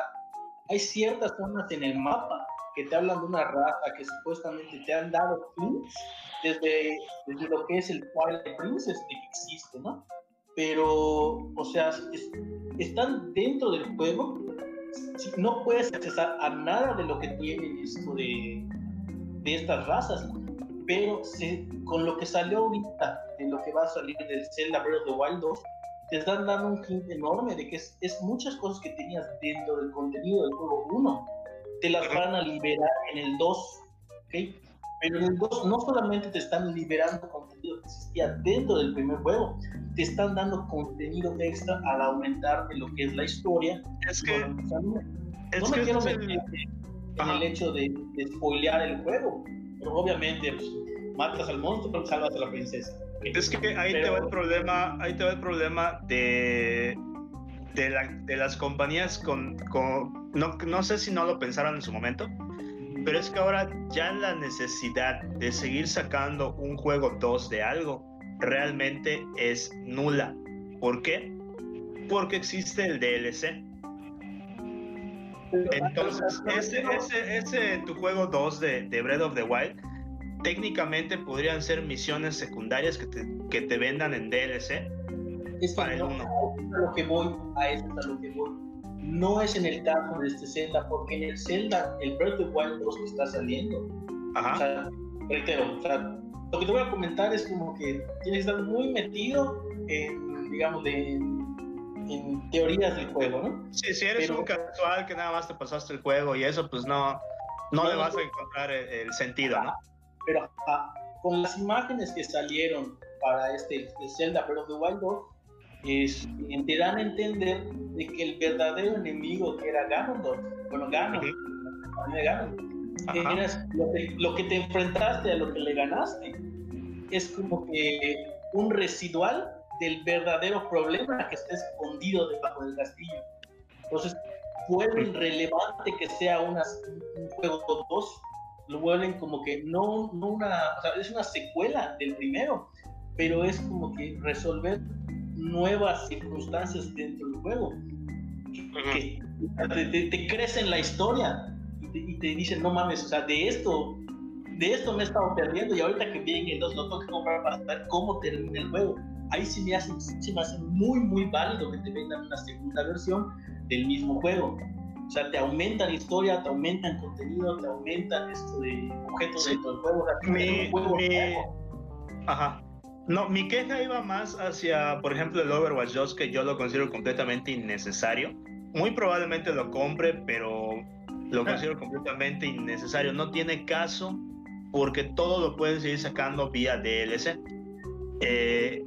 hay ciertas zonas en el mapa que te hablan de una raza que supuestamente te han dado hints desde, desde lo que es el Twilight Princess que existe, ¿no? Pero, o sea, están dentro del juego, no puedes accesar a nada de lo que tiene esto de, de estas razas, pero con lo que salió ahorita, de lo que va a salir del Zelda Breath of the Wild 2, te están dando un hint enorme de que es, es muchas cosas que tenías dentro del contenido del juego 1 te las van a liberar en el 2, ¿ok? Pero en el 2 no solamente te están liberando contenido que existía dentro del primer juego, te están dando contenido extra al aumentar de lo que es la historia. Es que, no me quiero meter en el hecho de, de, spoilear el juego. Pero obviamente, pues, matas al monstruo, salvas a la princesa. Es que ahí te va el problema, ahí te va el problema de, de, la, de las compañías con, con no, no sé si no lo pensaron en su momento, pero es que ahora ya la necesidad de seguir sacando un juego 2 de algo realmente es nula. ¿Por qué? Porque existe el DLC. Entonces, ese, ese, ese tu juego 2 de, de Breath of the Wild, técnicamente podrían ser misiones secundarias que te, que te vendan en DLC es para el 1. A lo que voy, a eso es a lo que voy. No es en el caso de este Zelda, porque en el Zelda, el Breath of Wild 2 que está saliendo, Ajá. O sea, reitero, o sea, lo que te voy a comentar es como que tienes que estar muy metido en, digamos, de, en teorías del juego, ¿no? Sí, si eres un casual que nada más te pasaste el juego y eso, pues no, no, le vas a encontrar el, sentido, ¿no? Pero con las imágenes que salieron para este Zelda Breath of the Wild 2, es, te dan a entender de que el verdadero enemigo que era Ganondorf, bueno, Ganon, lo, que, lo que te enfrentaste a lo que le ganaste, es como que un residual del verdadero problema que está escondido debajo del castillo. Entonces, vuelven relevante que sea una, un juego 2, lo vuelven como que no, no una, o sea, es una secuela del primero, pero es como que resolver nuevas circunstancias dentro del juego, que, te, te, crecen la historia y te, dicen, no mames, o sea, de esto de esto me he estado perdiendo y ahorita que viene el 2 lo tengo que comprar para saber cómo termina el juego ahí sí me hace, sí me hace muy, muy válido que te vendan una segunda versión del mismo juego. O sea, te aumentan historia, te aumentan contenido, te aumentan esto de objetos dentro del juego. mi, juego Ajá. No, mi queja iba más hacia, por ejemplo, el Overwatch 2, que yo lo considero completamente innecesario. Muy probablemente lo compre, pero lo considero completamente innecesario. No tiene caso porque todo lo pueden seguir sacando vía DLC. Eh,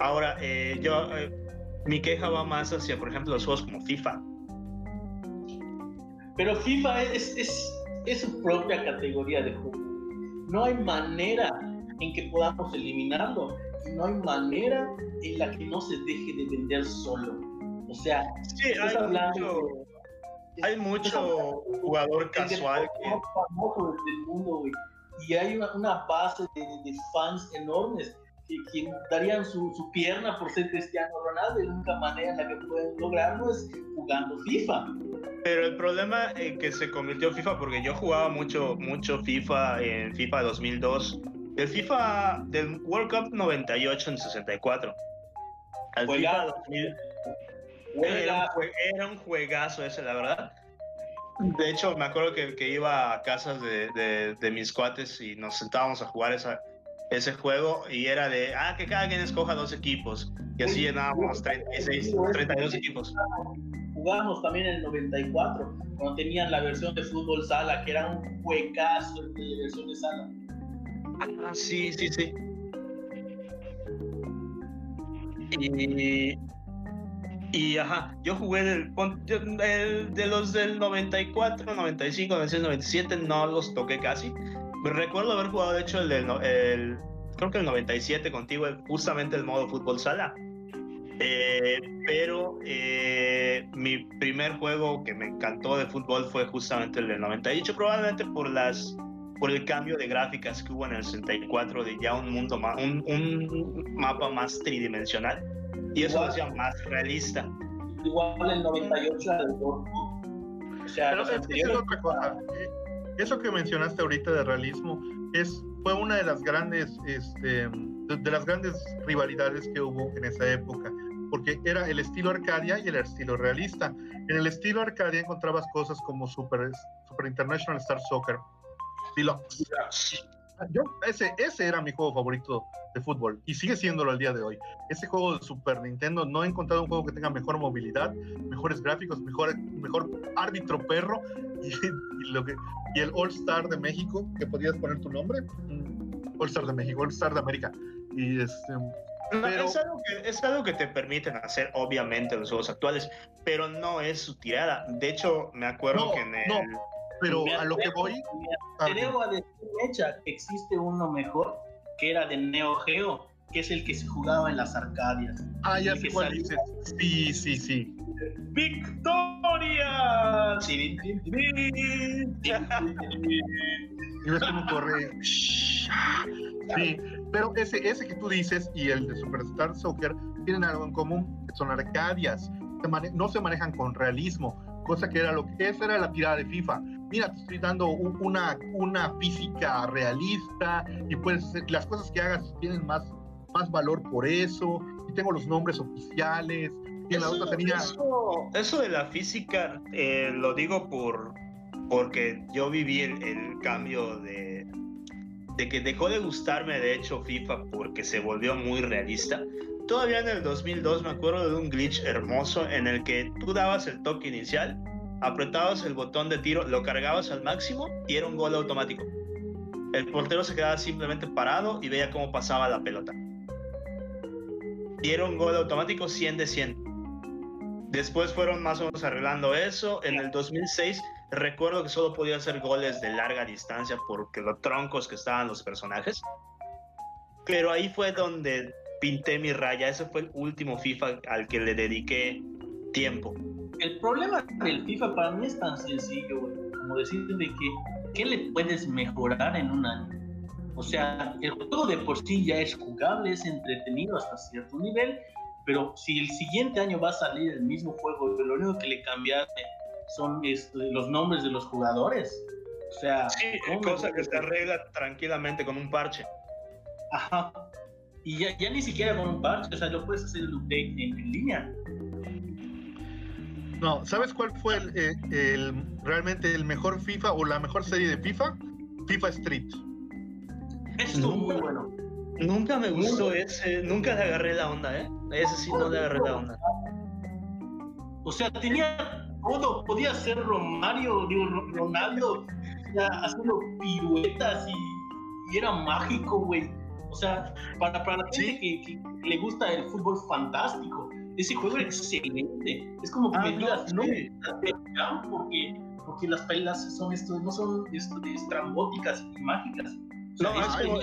Ahora, eh, yo, eh, mi queja va más hacia, por ejemplo, los juegos como FIFA. Pero FIFA es, es, su propia categoría de juego. No hay manera en que podamos eliminarlo. No hay manera en la que no se deje de vender solo. O sea, sí, hay, mucho, hay mucho jugador casual que... famoso del mundo, Y hay una, base de fans enormes que, darían su, su, pierna por ser Cristiano Ronaldo y la única manera en la que pueden lograrlo es jugando FIFA. Pero el problema en que se convirtió FIFA, porque yo jugaba mucho, mucho FIFA en FIFA 2002, el FIFA del World Cup 98 en 64. Al FIFA 2000, era, era, un juegazo ese, la verdad. De hecho, me acuerdo que, que iba a casas de, de, de, mis cuates y nos sentábamos a jugar esa, ese juego y era de, ah, que cada quien escoja dos equipos. Y así llenábamos 36, 32 equipos. Jugamos también en el 94, cuando tenían la versión de fútbol sala, que era un juegazo de versión de sala. Ah, sí, sí, sí. Y, y ajá, yo jugué del, de los del 94, 95, 96, 97, no los toqué casi Recuerdo haber jugado, de hecho, el del. El, creo que el 97 contigo, justamente el modo fútbol sala. Eh, pero eh, mi primer juego que me encantó de fútbol fue justamente el del 98, probablemente por las por el cambio de gráficas que hubo en el 64 de ya un mundo más, un, un mapa más tridimensional y eso hacía más realista. Igual el 98 era del O sea, pero es otra cosa eso que mencionaste ahorita de realismo es fue una de las grandes este, de, las grandes rivalidades que hubo en esa época porque era el estilo Arcadia y el estilo realista. En el estilo Arcadia encontrabas cosas como Super, Super International Star Soccer, Deluxe, yo, ese, ese era mi juego favorito de fútbol y sigue siéndolo al día de hoy. Ese juego de Super Nintendo no he encontrado un juego que tenga mejor movilidad, mejores gráficos, mejor, mejor árbitro perro y, lo que, y el All Star de México, que podías poner tu nombre. Mm, All Star de México, All Star de América. Y este, pero... es, algo que, es algo que te permiten hacer, obviamente, los juegos actuales, pero no es su tirada. De hecho, me acuerdo que en el. Pero a lo que voy. Creo a decir, hecha, existe uno mejor que era de Neo Geo, que es el que se jugaba en las Arcadias. Ah, ya sé cuál dices. Sí, sí, sí. ¡Victoria! y ves cómo corre. Sí, pero ese, ese que tú dices y el de Superstar Soccer tienen algo en común, son arcadias, no se manejan con realismo, cosa que era lo que esa era la tirada de FIFA. Mira, te estoy dando una, una física realista y pues las cosas que hagas tienen más, más valor por eso, y tengo los nombres oficiales, y eso, la otra tenía... eso, de la física eh, lo digo por porque yo viví el cambio de de que dejó de gustarme de hecho FIFA porque se volvió muy realista. Todavía en el 2002 me acuerdo de un glitch hermoso en el que tú dabas el toque inicial, apretabas el botón de tiro, lo cargabas al máximo y era un gol automático. El portero se quedaba simplemente parado y veía cómo pasaba la pelota. Y era un gol automático 100 de 100. Después fueron más o menos arreglando eso. En el 2006 Recuerdo que solo podía hacer goles de larga distancia porque los troncos que estaban los personajes. Pero ahí fue donde pinté mi raya. Ese fue el último FIFA al que le dediqué tiempo. El problema del FIFA para mí es tan sencillo, como decir de que ¿qué le puedes mejorar en un año? O sea, el juego de por sí ya es jugable, es entretenido hasta cierto nivel, pero si el siguiente año va a salir el mismo juego, lo único que le cambiaste son este, los nombres de los jugadores. O sea, sí, cosa que se arregla tranquilamente con un parche. Ajá. Y ya, ya, ni siquiera con un parche, o sea, lo puedes hacer el update en, línea. No, ¿sabes cuál fue eh, el, realmente el mejor FIFA o la mejor serie de FIFA? FIFA Street. Estuvo muy bueno. Nunca me gustó ese, nunca le agarré la onda, ¿eh? Ese sí no le agarré la onda. O sea, tenía todo. Podía ser Romario, digo, Ronaldo, haciendo piruetas y, era mágico, güey. O sea, para, para la gente que, le gusta el fútbol fantástico, ese juego era excelente. Es como que ah, me digas, no, porque, porque las pelas son esto, no son esto, estrambóticas y mágicas. no, es como,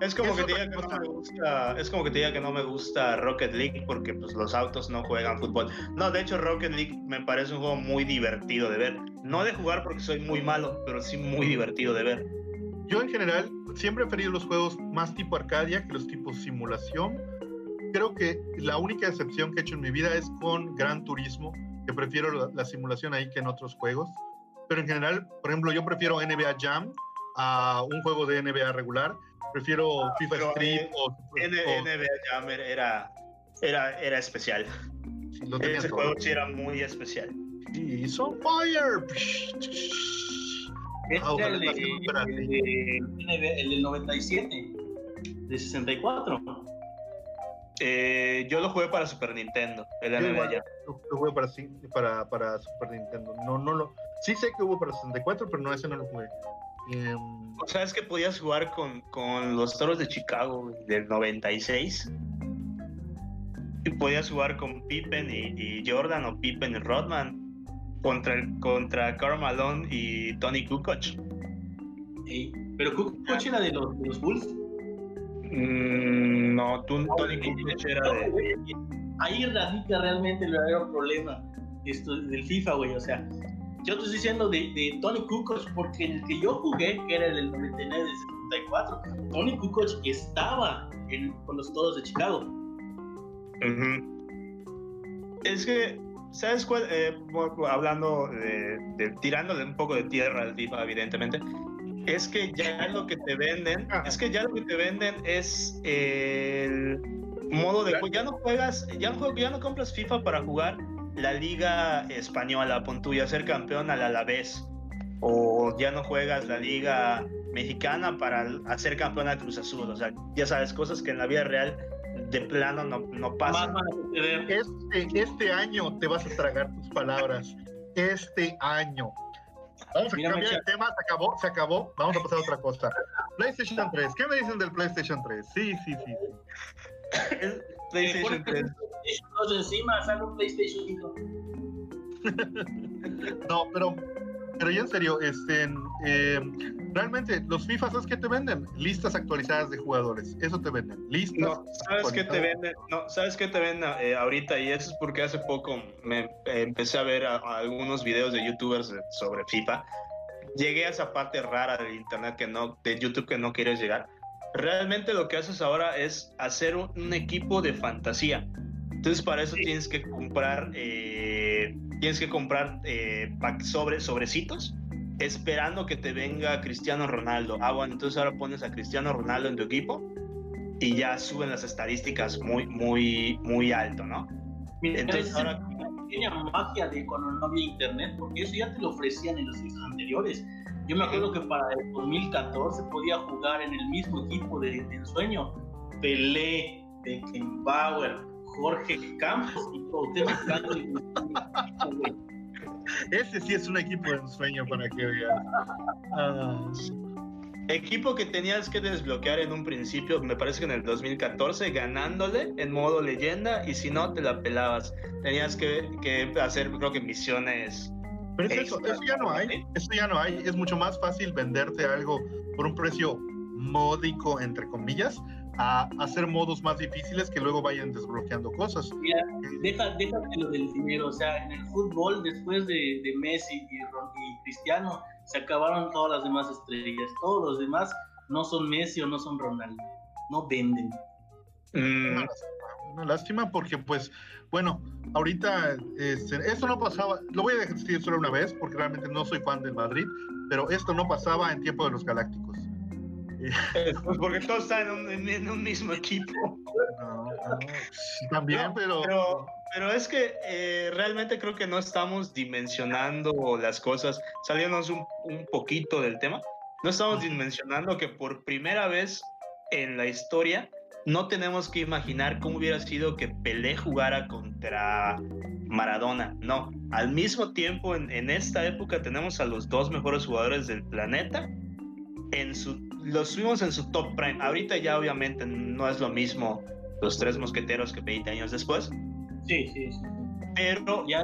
es como, que te diga que no me gusta, es como que te diga que no me gusta Rocket League porque pues los autos no juegan fútbol. No, de hecho Rocket League me parece un juego muy divertido de ver. No de jugar porque soy muy malo, pero sí muy divertido de ver. Yo en general siempre he preferido los juegos más tipo Arcadia que los tipos simulación. Creo que la única excepción que he hecho en mi vida es con Gran Turismo, que prefiero la simulación ahí que en otros juegos. Pero en general, por ejemplo, yo prefiero NBA Jam a un juego de NBA regular Prefiero ah, FIFA Street eh, o, NBA Jammer era, era, era especial. Ese juego sí era muy especial. Y son fire. Este ah, el, de, el, del 97, de 64. Eh, yo lo jugué para Super Nintendo, el NBA Jam. Lo jugué para, para, para Super Nintendo. No, no lo, sí sé que hubo para 64, pero no, ese no lo jugué. Em, o sea, es que podías jugar con, con los toros de Chicago del 96. Y podías jugar con Pippen y, Jordan o Pippen y Rodman contra, el, contra Karl Malone y Tony Kukoc. ¿Pero Kukoc era de los, de los Bulls? Mm, no, tú, Tony Kukoc era de... Ahí radica realmente el verdadero problema esto, del FIFA, güey. O sea, yo te estoy diciendo de, Tony Kukoc porque el que yo jugué, que era el del 99 del 74, Tony Kukoc estaba con los Todos de Chicago. Es que, ¿sabes cuál? Eh, hablando de, tirándole un poco de tierra al FIFA, evidentemente, es que ya lo que te venden, es que ya lo que te venden es el modo de ya no juegas, ya no, ya no compras FIFA para jugar la liga española, pon tú, ser campeón al Alavés, o ya no juegas la liga mexicana para hacer campeón a Cruz Azul, o sea, ya sabes, cosas que en la vida real de plano no, no pasan. Este, este año te vas a tragar tus palabras, este año. Vamos a cambiar el tema, se acabó, se acabó, vamos a pasar a otra cosa. PlayStation 3, ¿qué me dicen del PlayStation 3? Sí, sí, sí. sí. PlayStation 3. encima, un PlayStation 5. no, pero pero ya en serio, este, eh, realmente los FIFA, ¿sabes qué te venden? Listas actualizadas de jugadores, eso te venden. Listas. No, ¿sabes qué te venden? No, ¿sabes qué te venden eh, ahorita? Y eso es porque hace poco me empecé a ver algunos videos de youtubers sobre FIFA. Llegué a esa parte rara del internet que no, de YouTube que no quieres llegar. Realmente lo que haces ahora es hacer un, equipo de fantasía. Entonces para eso tienes que comprar eh, tienes que comprar eh, sobre, sobrecitos esperando que te venga Cristiano Ronaldo. Ah, bueno, entonces ahora pones a Cristiano Ronaldo en tu equipo y ya suben las estadísticas muy, muy, muy alto, ¿no? entonces ahora... Pequeña magia de cuando no había internet, porque eso ya te lo ofrecían en los años anteriores. Yo me acuerdo que para el 2014 podía jugar en el mismo equipo de, de ensueño. Pelé, Beckenbauer, Jorge Campos y Ese sí es un equipo de ensueño para que veas. Ah. Equipo que tenías que desbloquear en un principio, me parece que en el 2014, ganándole en modo leyenda, y si no, te la pelabas. Tenías que, que hacer, creo que misiones. Pero eso, eso ya no hay, eso ya no hay. Es mucho más fácil venderte algo por un precio módico, entre comillas, a hacer modos más difíciles que luego vayan desbloqueando cosas. Mira, deja, déjate lo del dinero, o sea, en el fútbol, después de, de Messi y, y, Cristiano, se acabaron todas las demás estrellas. Todos los demás no son Messi o no son Ronaldo, no venden. Mm. Una, lástima, porque pues, bueno, ahorita este, esto no pasaba, lo voy a decir solo una vez, porque realmente no soy fan del Madrid, pero esto no pasaba en tiempo de los Galácticos. Pues porque todos están en un, mismo equipo. también, pero... pero... es que eh, realmente creo que no estamos dimensionando las cosas, saliéndonos un, un poquito del tema, no estamos dimensionando que por primera vez en la historia no tenemos que imaginar cómo hubiera sido que Pelé jugara contra Maradona. No, al mismo tiempo en, en, esta época tenemos a los dos mejores jugadores del planeta en su los subimos en su top prime. Ahorita ya obviamente no es lo mismo los tres mosqueteros que 20 años después. Sí, sí, sí. Pero, ya...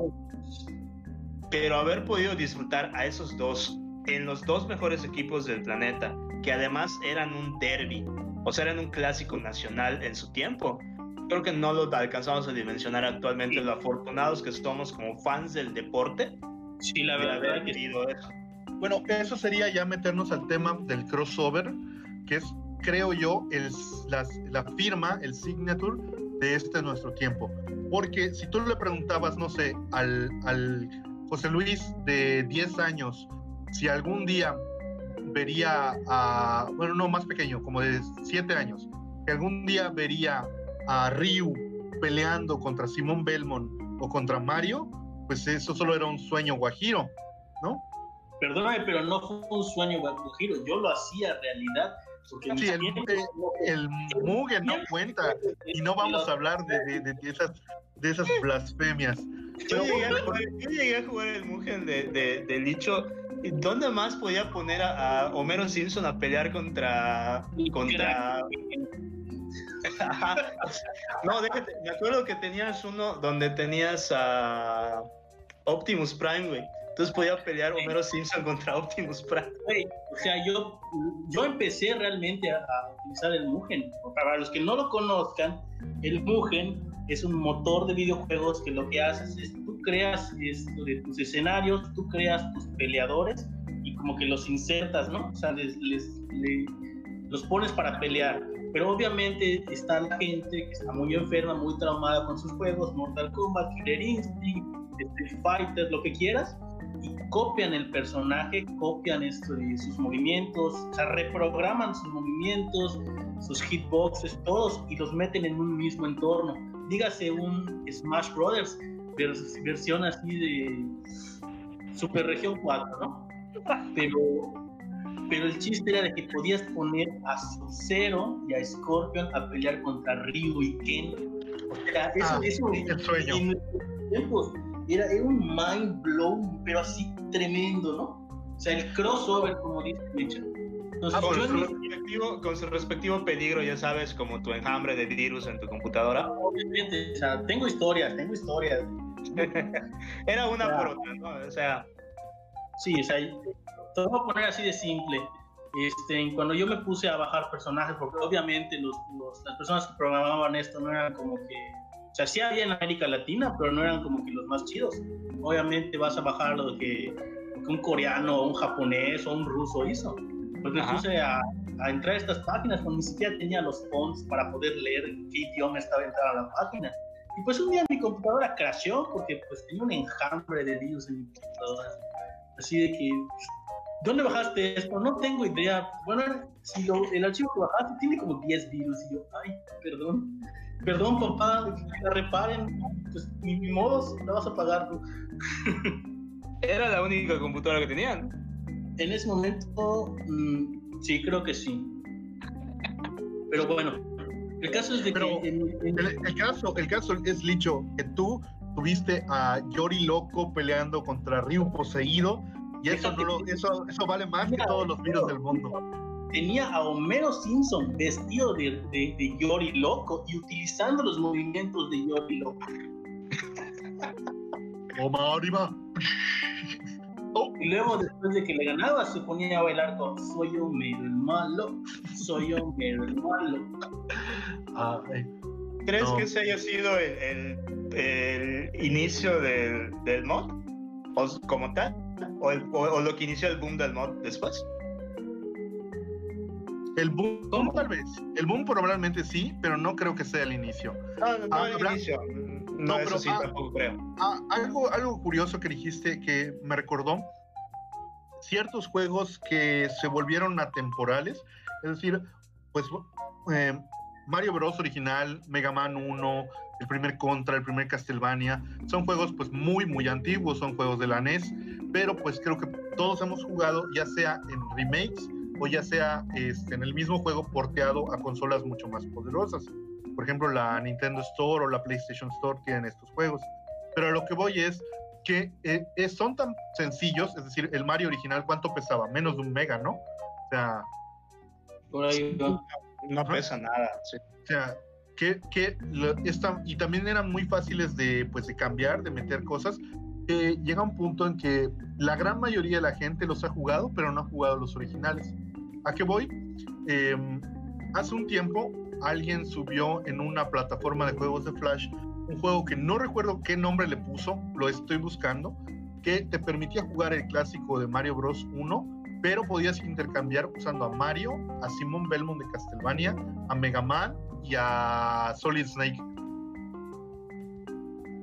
pero haber podido disfrutar a esos dos en los dos mejores equipos del planeta, que además eran un derby, o sea, eran un clásico nacional en su tiempo. Creo que no lo alcanzamos a dimensionar actualmente lo afortunados que somos como fans del deporte. Sí, la verdad. que... eso. Bueno, eso sería ya meternos al tema del crossover, que es, creo yo, la, firma, el signature de este nuestro tiempo. Porque si tú le preguntabas, no sé, al, al José Luis de 10 años, si algún día vería a, bueno, no, más pequeño, como de 7 años, que algún día vería a Ryu peleando contra Simón Belmont o contra Mario, pues eso solo era un sueño guajiro, ¿no? Perdóname, pero no fue un sueño giro, yo lo hacía realidad. Porque sí, el, el, Mugen no cuenta y no vamos a hablar de, de, de esas, de esas blasfemias. Yo, llegué a jugar, yo llegué a jugar el Mugen de, de, de Licho. ¿Dónde más podía poner a, Homero Simpson a pelear contra. contra... no, déjate, me acuerdo que tenías uno donde tenías a Optimus Prime, güey. Entonces podía pelear Homero Simpson contra Optimus Prime. o sea, yo, yo empecé realmente a, utilizar el Mugen. Para los que no lo conozcan, el Mugen es un motor de videojuegos que lo que haces es tú creas esto de tus escenarios, tú creas tus peleadores y como que los insertas, ¿no? O sea, les, los pones para pelear. Pero obviamente está la gente que está muy enferma, muy traumada con sus juegos, Mortal Kombat, Killer Instinct, Street Fighter, lo que quieras y copian el personaje, copian esto sus movimientos, o sea, reprograman sus movimientos, sus hitboxes, todos y los meten en un mismo entorno. Dígase un Smash Brothers, versión así de Super Región 4, ¿no? Pero, pero el chiste era de que podías poner a Sub-Zero y a Scorpion a pelear contra Ryu y Ken. O sea, eso, ah, eso el sueño. En, tiempos era, un mind blow, pero así tremendo, ¿no? O sea, el crossover, como dice Mitchell. Ah, con, su respectivo, con, su respectivo, peligro, ya sabes, como tu enjambre de virus en tu computadora. Obviamente, o sea, tengo historias, tengo historias. Era una por otra, ¿no? O sea, Sí, o sea, te voy a poner así de simple. Este, cuando yo me puse a bajar personajes, porque obviamente los, las personas que programaban esto no eran como que, o sea, sí había en América Latina, pero no eran como que los más chidos. Obviamente vas a bajar lo que, un coreano un japonés o un ruso hizo. Pues me puse a, a, entrar a estas páginas cuando ni siquiera tenía los fonts para poder leer qué idioma estaba entrando a la página. Y pues un día mi computadora crashó porque pues tenía un enjambre de virus en mi computadora. Así de que, ¿dónde bajaste esto? No tengo idea. Bueno, si lo, el archivo que bajaste tiene como 10 virus. Y yo, ay, perdón. Perdón, papá, la reparen. Pues ni, mi modo, la vas a pagar tú. ¿Era la única computadora que tenían? En ese momento, mmm, sí, creo que sí. Pero bueno, el caso es de Pero que. el, caso, el caso es, Licho, que tú tuviste a Yori loco peleando contra Ryu poseído, y eso, no lo, eso, eso vale más que todos los virus del mundo. Tenía a Homero Simpson vestido de, de, de Yori loco y utilizando los movimientos de Yori loco. Toma arriba. Oh. Y luego, después de que le ganaba, se ponía a bailar con Soy Homero el malo, soy Homero el malo. ¿Crees No. que ese haya sido el, el- el inicio del, del mod? ¿O como tal? ¿O, el- o- o lo que inició el boom del mod después? el boom, ¿Cómo? tal vez. El boom probablemente sí, pero no creo que sea el inicio. No, no, no Ah, el habrá- inicio. No, No, eso pero, sí, ah, tampoco creo. Ah, algo, algo curioso que dijiste que me recordó ciertos juegos que se volvieron atemporales, es decir, pues eh, Mario Bros original, Mega Man 1, el primer Contra, el primer Castlevania, son juegos pues muy muy antiguos, son juegos de la NES, pero pues creo que todos hemos jugado ya sea en remakes o ya sea este, en el mismo juego porteado a consolas mucho más poderosas. Por ejemplo, la Nintendo Store o la PlayStation Store tienen estos juegos. Pero a lo que voy es que eh, eh, son tan sencillos, es decir, el Mario original, ¿cuánto pesaba? Menos de un mega, ¿no? O sea, Por ahí va. No pesa nada. sí. o sea que, esta- y también eran muy fáciles de, pues, de cambiar, de meter cosas. que llega un punto en que la gran mayoría de la gente los ha jugado, pero no ha jugado los originales. ¿A qué voy? Eh, hace un tiempo alguien subió en una plataforma de juegos de Flash un juego que no recuerdo qué nombre le puso, lo estoy buscando, que te permitía jugar el clásico de Mario Bros 1, pero podías intercambiar usando a Mario, a Simon Belmont de Castlevania, a Mega Man y a Solid Snake.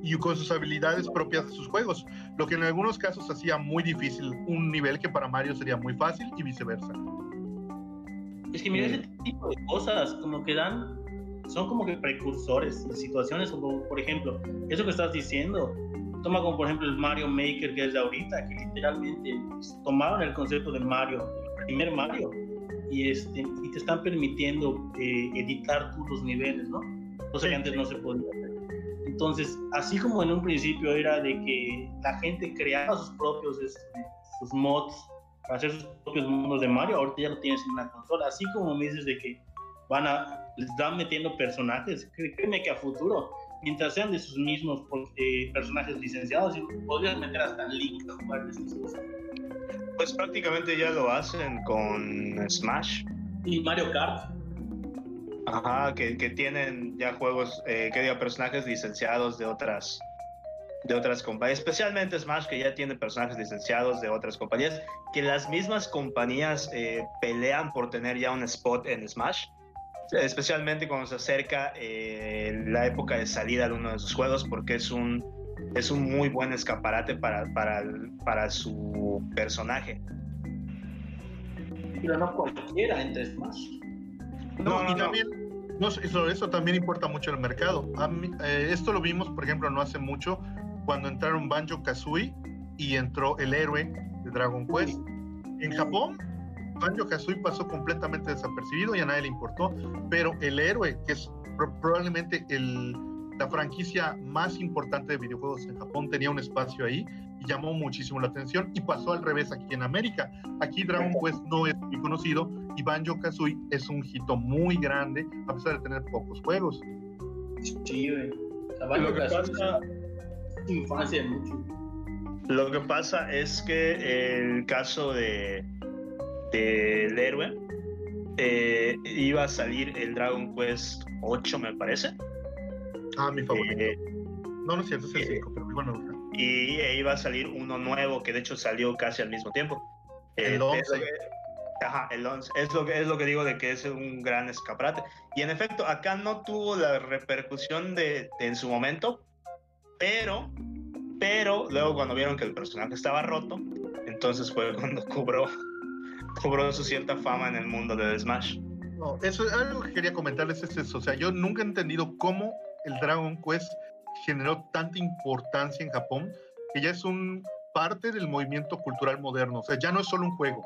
Y con sus habilidades propias de sus juegos, lo que en algunos casos hacía muy difícil un nivel que para Mario sería muy fácil y viceversa. Es que mira, ese tipo de cosas como que dan, son como que precursores de situaciones, como por ejemplo, eso que estás diciendo, toma como por ejemplo el Mario Maker que es de ahorita, que literalmente tomaron el concepto de Mario, el primer Mario, y, este, y te están permitiendo eh, editar tú los niveles, ¿no? Cosa que antes no se podía hacer. Entonces, así como en un principio era de que la gente creaba sus propios este, sus mods para hacer sus propios mundos de Mario, ahorita ya lo tienes en una consola. Así como me dices de que van a, les van metiendo personajes, créeme que a futuro, mientras sean de sus mismos eh, personajes licenciados, podrías meter hasta Link a jugar de estas cosas. Pues prácticamente ya lo hacen con Smash. Y Mario Kart, Ajá, que, que tienen ya juegos, eh, que diga, personajes licenciados de otras de otras compañías, especialmente Smash, que ya tiene personajes licenciados de otras compañías, que las mismas compañías eh, pelean por tener ya un spot en Smash, especialmente cuando se acerca eh, la época de salida de uno de sus juegos, porque es un, es un muy buen escaparate para, para, para su personaje. pero no cualquiera entre Smash. No, No, no, y también, no eso, eso también importa mucho el mercado. Mí, eh, esto lo vimos, por ejemplo, no hace mucho, cuando entraron Banjo Kazooie y entró el héroe de Dragon Quest. En Japón, Banjo Kazooie pasó completamente desapercibido y a nadie le importó, pero el héroe, que es pro- probablemente el, la franquicia más importante de videojuegos en Japón, tenía un espacio ahí y llamó muchísimo la atención y pasó al revés aquí en América. Aquí Dragon Quest no es muy conocido y Banjo Kazooie es un hito muy grande a pesar de tener pocos juegos. Sí, güey. Banjo que Kazooie pasa- es infancia de mucho. Lo que pasa es que el caso de del héroe eh, iba a salir el Dragon Quest 8, me parece. Ah, mi favorito. Eh, no, no es cierto, es el 5, pero bueno. Y iba a salir uno nuevo que de hecho salió casi al mismo tiempo. El 11. Ajá, el 11. Es lo, que, es lo que digo de que es un gran escaparate. Y en efecto, acá no tuvo la repercusión de, en su momento, pero, pero luego cuando vieron que el personaje estaba roto, entonces fue cuando cobró, cobró su cierta fama en el mundo de Smash. No, eso es algo que quería comentarles es eso. O sea, yo nunca he entendido cómo el Dragon Quest generó tanta importancia en Japón, que ya es un parte del movimiento cultural moderno. O sea, ya no es solo un juego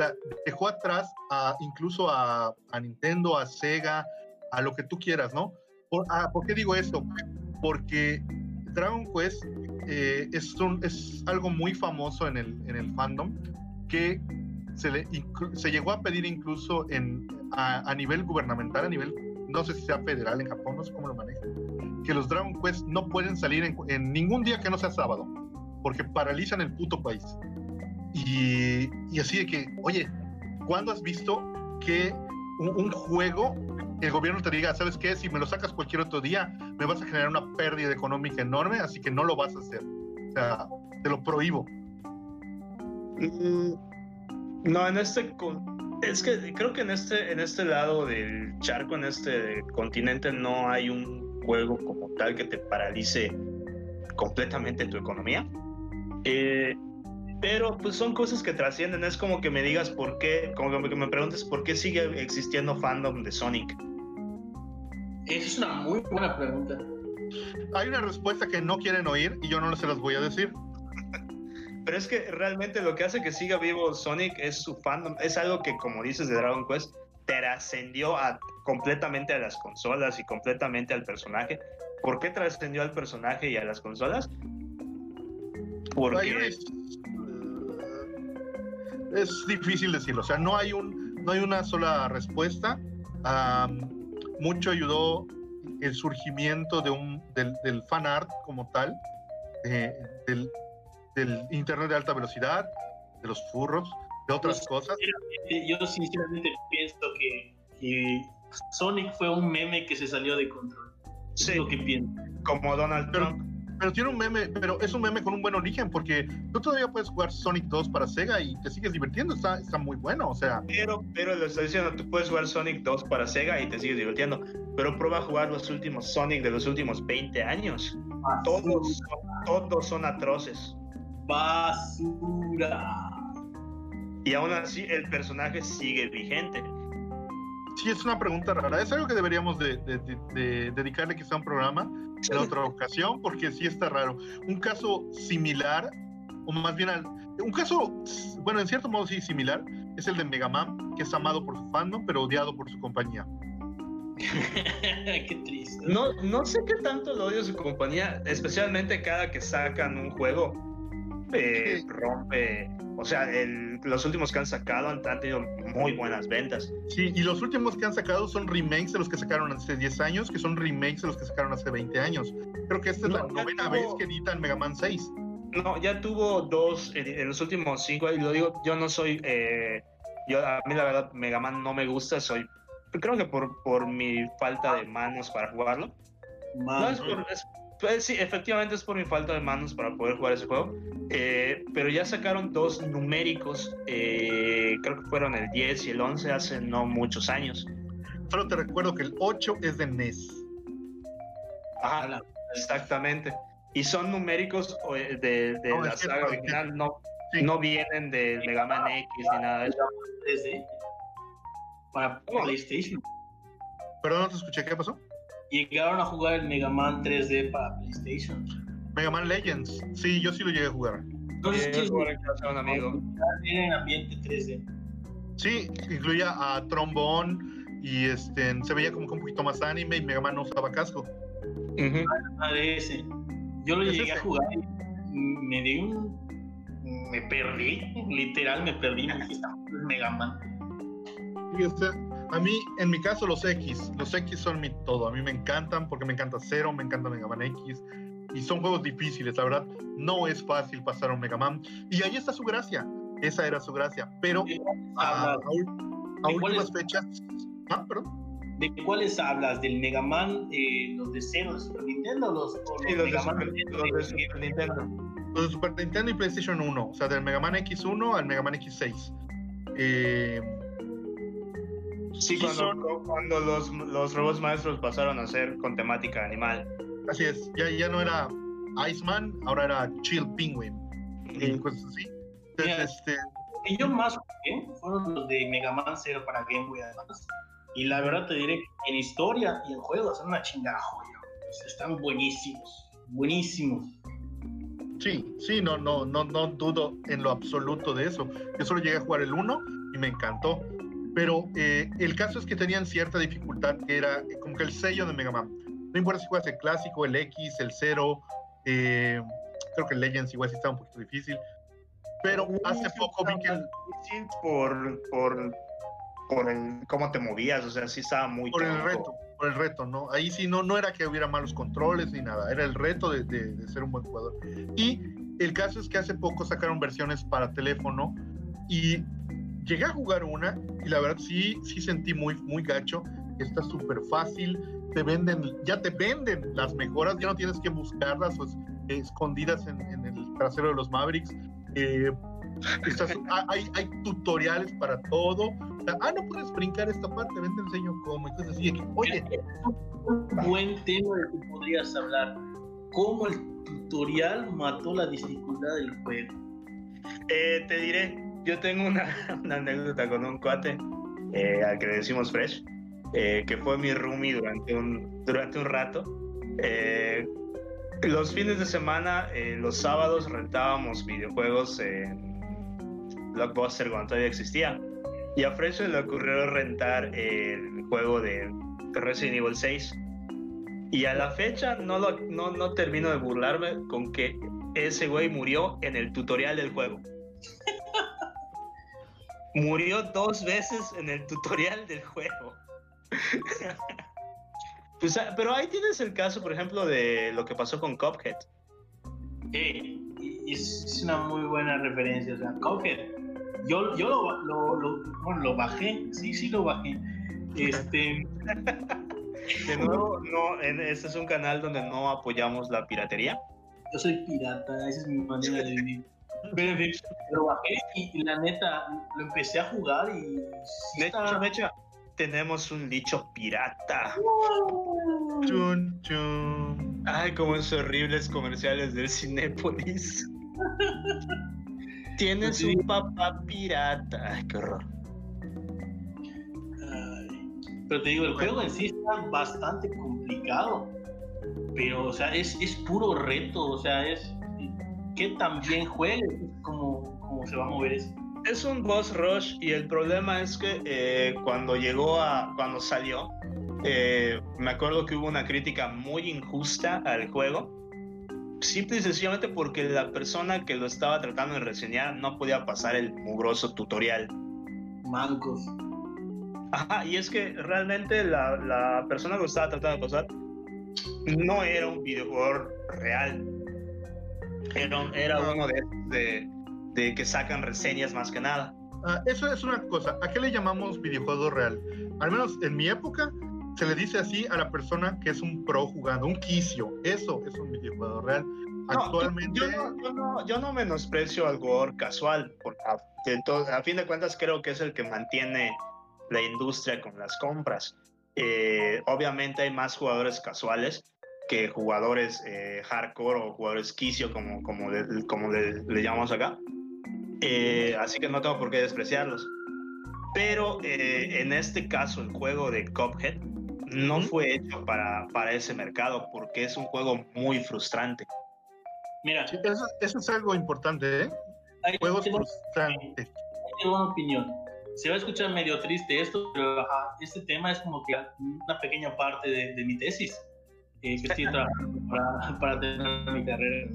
sea, dejó atrás a, incluso a, Nintendo, a Sega, a lo que tú quieras, ¿no? Por, ah, ¿por qué digo esto? Porque Dragon Quest eh, es, un, es algo muy famoso en el, en el fandom que se, le, se llegó a pedir incluso en, a, nivel gubernamental, a nivel, no sé si sea federal en Japón, no sé cómo lo manejan, que los Dragon Quest no pueden salir en, en ningún día que no sea sábado, porque paralizan el puto país. Y, así de que, oye, ¿cuándo has visto que un, juego, el gobierno te diga, ¿sabes qué? Si me lo sacas cualquier otro día, me vas a generar una pérdida económica enorme, así que no lo vas a hacer. O sea, te lo prohíbo. Mm, no, en este es que creo que en este en este lado del charco, en este continente no hay un juego como tal que te paralice completamente tu economía. Eh, pero pues son cosas que trascienden. Es como que me digas por qué, como que me preguntes por qué sigue existiendo fandom de Sonic. Esa es una muy buena pregunta. Hay una respuesta que no quieren oír y yo no se las voy a decir. Pero es que realmente lo que hace que siga vivo Sonic es su fandom. Es algo que, como dices de Dragon Quest, trascendió a, completamente a las consolas y completamente al personaje. ¿Por qué trascendió al personaje y a las consolas? Porque es difícil decirlo. O sea, no hay, un, no hay una sola respuesta. mucho ayudó el surgimiento de un, del, del fan art como tal, del, del, Internet de alta velocidad, de los furros, de otras cosas. Yo sinceramente pienso que, que, Sonic fue un meme que se salió de control. Sí, lo que pienso. Como Donald Trump pero tiene un meme, pero es un meme con un buen origen, porque tú todavía puedes jugar Sonic 2 para Sega y te sigues divirtiendo, está, está muy bueno, o sea. Pero, pero lo estoy diciendo, tú puedes jugar Sonic 2 para Sega y te sigues divirtiendo, pero prueba a jugar los últimos Sonic de los últimos 20 años. Todos, todos son atroces. Basura. Y aún así el personaje sigue vigente. Sí, es una pregunta rara. Es algo que deberíamos de, dedicarle quizá a un programa en otra ocasión, porque sí está raro. Un caso similar, o más bien un caso, bueno, en cierto modo sí similar, es el de Mega Man, que es amado por su fandom, pero odiado por su compañía. qué triste. No, no sé qué tanto lo odio su compañía, especialmente cada que sacan un juego, eh, rompe o sea, los últimos que han sacado han, tenido muy buenas ventas. Sí, y los últimos que han sacado son remakes de los que sacaron hace 10 años, que son remakes de los que sacaron hace 20 años. Creo que esta es la novena vez que editan Mega Man 6. No, ya tuvo dos en los últimos cinco, y lo digo, yo no soy, eh, yo a mí la verdad Mega Man no me gusta, soy, creo que por, por mi falta de manos para jugarlo. No, es por, pues sí, efectivamente es por mi falta de manos para poder jugar ese juego. Eh, pero ya sacaron dos numéricos, eh, creo que fueron el 10 y el 11 hace no muchos años. Solo te recuerdo que el 8 es de NES. Ajá, exactamente. Y son numéricos eh, de, de la saga original, no, no vienen de Mega Man X ni nada de eso. Para PlayStation. Perdón, no te escuché, ¿qué pasó? Llegaron a jugar el Mega Man 3D para PlayStation. Mega Man Legends, sí, yo sí lo llegué a jugar. Entonces, sí, un amigo. En ambiente 3D. Sí, incluía a trombón y este se veía como que un poquito más anime y Mega Man no usaba casco. Uh ese. Yo lo llegué a jugar y me di un me perdí, literal me perdí, me dije, Mega Man. Y este, a mí, en mi caso, los X. Los X son mi todo. A mí me encantan porque me encanta Zero, me encanta Mega Man X. y son juegos difíciles, la verdad. No es fácil pasar un Mega Man. Y ahí está su gracia. Esa era su gracia. Pero a, últimas fechas. Ah, ¿De cuáles hablas? ¿Del Mega Man, eh, los de cero de Super Nintendo? Los, sí, los, de Super, Nintendo. Los de Super Nintendo y PlayStation 1. O sea, del Mega Man X1 al Mega Man X6. Eh, sí, cuando, cuando los, los robots maestros pasaron a ser con temática animal. Así es, ya, ya no era Iceman, ahora era Chill Penguin. Y cosas así. Entonces, este. Y yo más fueron los de Mega Man 0 para Game Boy Advance. Y la verdad te diré que en historia y en juegos son una chingada joya. Están buenísimos, buenísimos. Sí, sí, no, no, no, no dudo en lo absoluto de eso. Yo solo llegué a jugar el 1 y me encantó. Pero eh, el caso es que tenían cierta dificultad, que era como que el sello de Mega Man. No importa si juegas el clásico, el X, el 0, eh, creo que el Legends igual sí está un poquito difícil. Pero hace poco vi que el... Por, por, por el cómo te movías, o sea, sí estaba muy... Por el reto, por el reto, ¿no? Ahí sí no, no era que hubiera malos controles ni nada, era el reto de, de, ser un buen jugador. Y el caso es que hace poco sacaron versiones para teléfono y llegué a jugar una y la verdad sí, sí sentí muy, muy gacho. Está súper fácil, te venden, ya te venden las mejoras, ya no tienes que buscarlas pues, escondidas en, el trasero de los Mavericks. Eh, ah, hay, hay, tutoriales para todo. ah, no puedes brincar esta parte, ven te enseño cómo. Entonces, así, oye. Un buen tema de que podrías hablar. ¿Cómo el tutorial mató la dificultad del juego? Eh, te diré, yo tengo una, una, anécdota con un cuate eh, al que le decimos Fresh eh, que fue mi roomie durante un, durante un rato. Eh, los fines de semana, eh, los sábados rentábamos videojuegos en Blockbuster cuando todavía existía. Y a Fresh le ocurrió rentar el juego de Resident Evil 6. Y a la fecha no, lo, no, no termino de burlarme con que ese güey murió en el tutorial del juego. murió dos veces en el tutorial del juego. pues, ah, pero ahí tienes el caso, por ejemplo, de lo que pasó con Cuphead. es una muy buena referencia. O sea, Cuphead, yo, yo lo, lo, bueno, lo bajé, sí, sí lo bajé. Este. De nuevo, no, este es un canal donde no apoyamos la piratería. Yo soy pirata, esa es mi manera de vivir. Pero en fin, lo bajé y, la neta lo empecé a jugar y. de, hecho, de hecho, tenemos un dicho pirata. Chun, chun. Ay, como esos horribles comerciales del Cinépolis. Tienes un papá pirata. Ay, qué horror. pero te digo, el juego en sí está bastante complicado. Pero, o sea, es, es puro reto. O sea, es que también juegue como, como se va a mover eso es un boss rush y el problema es que eh, cuando llegó a, cuando salió, eh, me acuerdo que hubo una crítica muy injusta al juego, simple y sencillamente porque la persona que lo estaba tratando de reseñar no podía pasar el mugroso tutorial. Mancos. Ajá, y es que realmente la, la persona que lo estaba tratando de pasar no era un videojuego real. Era, era uno de, de de que sacan reseñas más que nada. Ah, eso es una cosa. ¿A qué le llamamos videojuego real? Al menos en mi época se le dice así a la persona que es un pro jugando, un quicio. Eso es un videojuego real. Actualmente. Yo no, menosprecio al jugador casual, porque a, a, fin de cuentas creo que es el que mantiene la industria con las compras. Eh, obviamente hay más jugadores casuales que jugadores eh, hardcore o jugadores quicio, como, como, como le llamamos acá. Eh, así que no tengo por qué despreciarlos. Pero eh, en este caso, el juego de Cuphead no fue hecho para, para ese mercado porque es un juego muy frustrante. Mira, eso, es algo importante, ¿eh? Juegos frustrantes. Tengo una opinión. Se va a escuchar medio triste esto, pero este tema es como que una pequeña parte de, mi tesis. Eh, que estoy trabajando para, para tener mi carrera.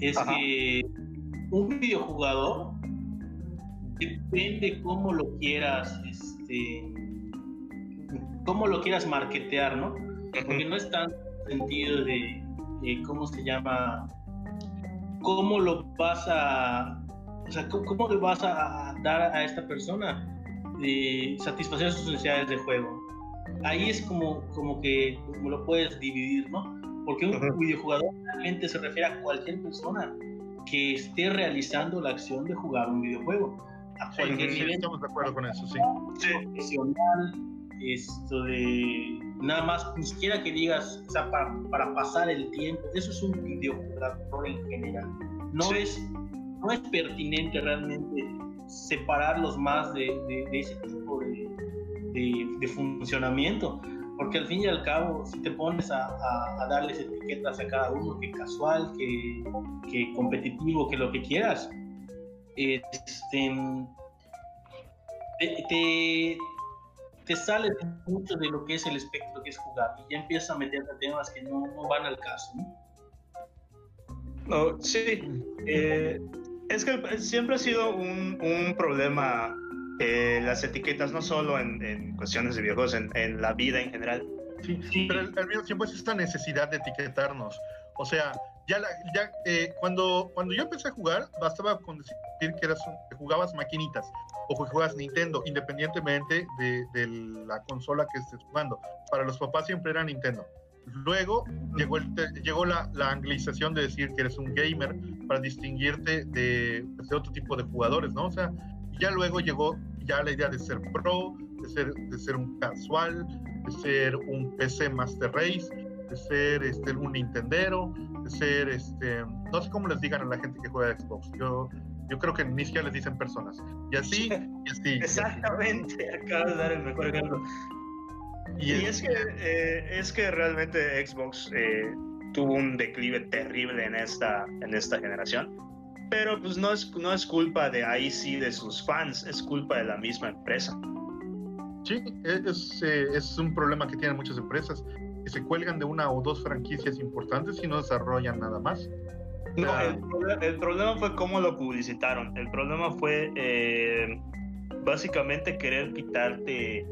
Es que un videojugador depende cómo lo quieras, este, cómo lo quieras marketear, ¿no? Porque no es tan sentido de eh, ¿cómo se llama? ¿Cómo lo vas a, o sea, cómo, le vas a dar a esta persona de satisfacer sus necesidades de juego? Ahí es como, como que como lo puedes dividir, ¿no? Porque un videojugador realmente se refiere a cualquier persona que esté realizando la acción de jugar un videojuego. A cualquier nivel. estamos de acuerdo con eso, sí. Profesional, esto de nada más, ni siquiera que digas, o sea, para, para pasar el tiempo, eso es un videojugador en general. No, es, no es pertinente realmente separarlos más de, de, ese tipo de, de, funcionamiento, porque al fin y al cabo, si te pones a, a, darles etiquetas a cada uno, que casual, que, que competitivo, que lo que quieras, este, te, te sales mucho de lo que es el espectro que es jugar y ya empiezas a meterte temas que no, no van al caso. ¿no? sí, eh, es que siempre ha sido un, un problema eh, las etiquetas, no solo en, cuestiones de videojuegos, en, la vida en general. Sí, sí. pero al, mismo tiempo es esta necesidad de etiquetarnos. O sea, ya, eh, cuando, cuando yo empecé a jugar, bastaba con decir que, eras, que jugabas maquinitas o que jugabas Nintendo, independientemente de, la consola que estés jugando. Para los papás siempre era Nintendo. Luego llegó, llegó la, la, anglización de decir que eres un gamer para distinguirte de, de, otro tipo de jugadores, ¿no? O sea, ya luego llegó ya la idea de ser pro, de ser, de ser un casual, de ser un PC Master Race, de ser este, un Nintendero, de ser, este, no sé cómo les digan a la gente que juega Xbox. Yo, yo creo que ni siquiera les dicen personas. Y así, y así. Exactamente, acabas de dar el mejor ejemplo. Y, es, que, eh, es que realmente Xbox eh, tuvo un declive terrible en esta, en esta generación. Pero pues no es, no es culpa de ahí sí de sus fans, es culpa de la misma empresa. Sí, es, eh, es un problema que tienen muchas empresas, que se cuelgan de una o dos franquicias importantes y no desarrollan nada más. No, el, problema fue cómo lo publicitaron. El problema fue eh, básicamente querer quitarte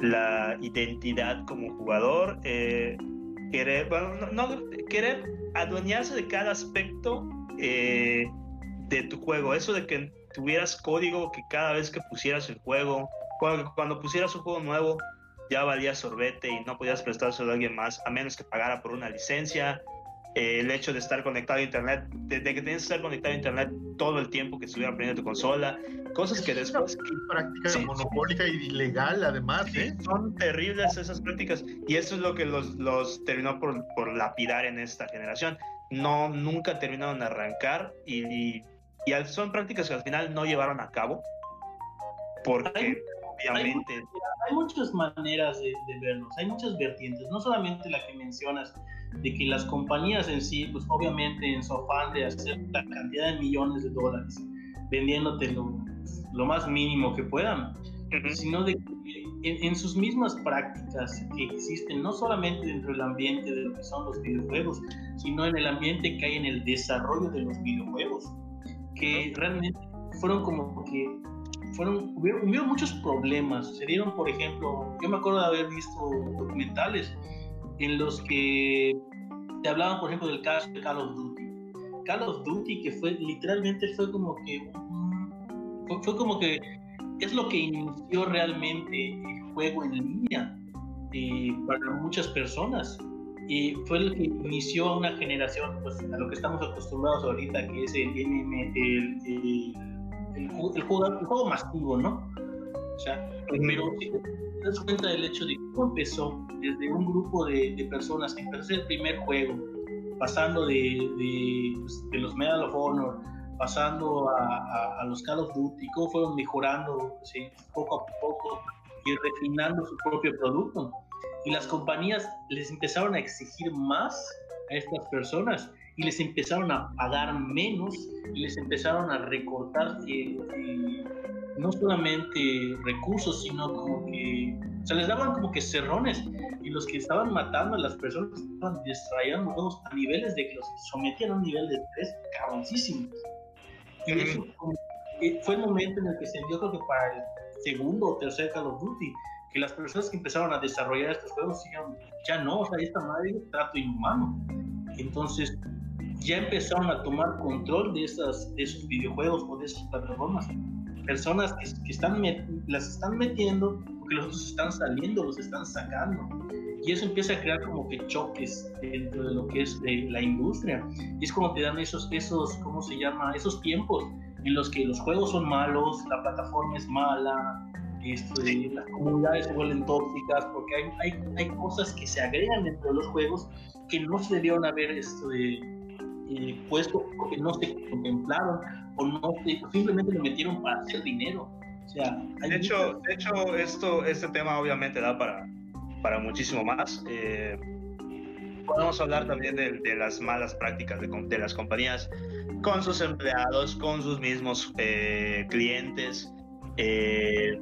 la identidad como jugador, eh, querer, bueno, no, querer adueñarse de cada aspecto eh, de tu juego. Eso de que tuvieras código que cada vez que pusieras el juego, cuando, cuando pusieras un juego nuevo, ya valía sorbete y no podías prestárselo a alguien más, a menos que pagara por una licencia. Eh, el hecho de estar conectado a internet, de, que tienes que estar conectado a internet todo el tiempo que estuviera prendiendo tu consola, cosas que después... práctica monopólica y ilegal además, ¿eh? Son terribles esas prácticas y eso es lo que los, los terminó por, por lapidar en esta generación. No, nunca terminaron de arrancar y, y, son prácticas que al final no llevaron a cabo porque obviamente... Hay, muchas maneras de, de verlos, hay muchas vertientes, no solamente la que mencionas, de que las compañías en sí, pues obviamente en su afán de hacer la cantidad de millones de dólares, vendiéndote lo, lo más mínimo que puedan, sino de que en, en, sus mismas prácticas que existen, no solamente dentro del ambiente de lo que son los videojuegos, sino en el ambiente que hay en el desarrollo de los videojuegos, que realmente fueron como que fueron, hubieron, hubieron muchos problemas. Se dieron, por ejemplo, yo me acuerdo de haber visto documentales en los que te hablaban, por ejemplo, del caso de Call of Duty. Call of Duty, que fue literalmente fue como que fue, como que es lo que inició realmente el juego en línea eh, para muchas personas. Y fue el que inició a una generación, pues a lo que estamos acostumbrados ahorita, que es el, el, el, el, juego, el juego masivo, ¿no? O sea, pero te das cuenta del hecho de cómo empezó desde un grupo de, de personas que empezó el primer juego, pasando de, de, pues, de, los Medal of Honor, pasando a, a, a, los Call of Duty, cómo fueron mejorando ¿sí? poco a poco y refinando su propio producto. Y las compañías les empezaron a exigir más a estas personas y les empezaron a pagar menos y les empezaron a recortar eh, eh, no solamente recursos, sino como que, o sea, les daban como que cerrones y los que estaban matando a las personas estaban distrayendo a niveles de que los sometían a un nivel de estrés cabroncísimo. Y eso fue el momento en el que se dio, creo que para el segundo o tercer Call of Duty, que las personas que empezaron a desarrollar estos juegos dijeron, ya no, o sea, esta madre es trato inhumano. Entonces, ya empezaron a tomar control de, esas, de esos videojuegos o de esas plataformas. Personas que, están las están metiendo porque los otros están saliendo, los están sacando. Y eso empieza a crear como que choques dentro de lo que es la industria. Y es como te dan esos, esos, ¿cómo se llama? Esos tiempos en los que los juegos son malos, la plataforma es mala, este, las comunidades se vuelven tóxicas, porque hay, hay, hay, cosas que se agregan dentro de los juegos que no se debieron haber este, eh, puesto porque no se contemplaron o no simplemente lo metieron para hacer dinero. O sea, de, hecho, de hecho, esto, este tema obviamente da para, para muchísimo más. Eh, podemos hablar también de, de, las malas prácticas de, de, las compañías con sus empleados, con sus mismos eh, clientes. Eh,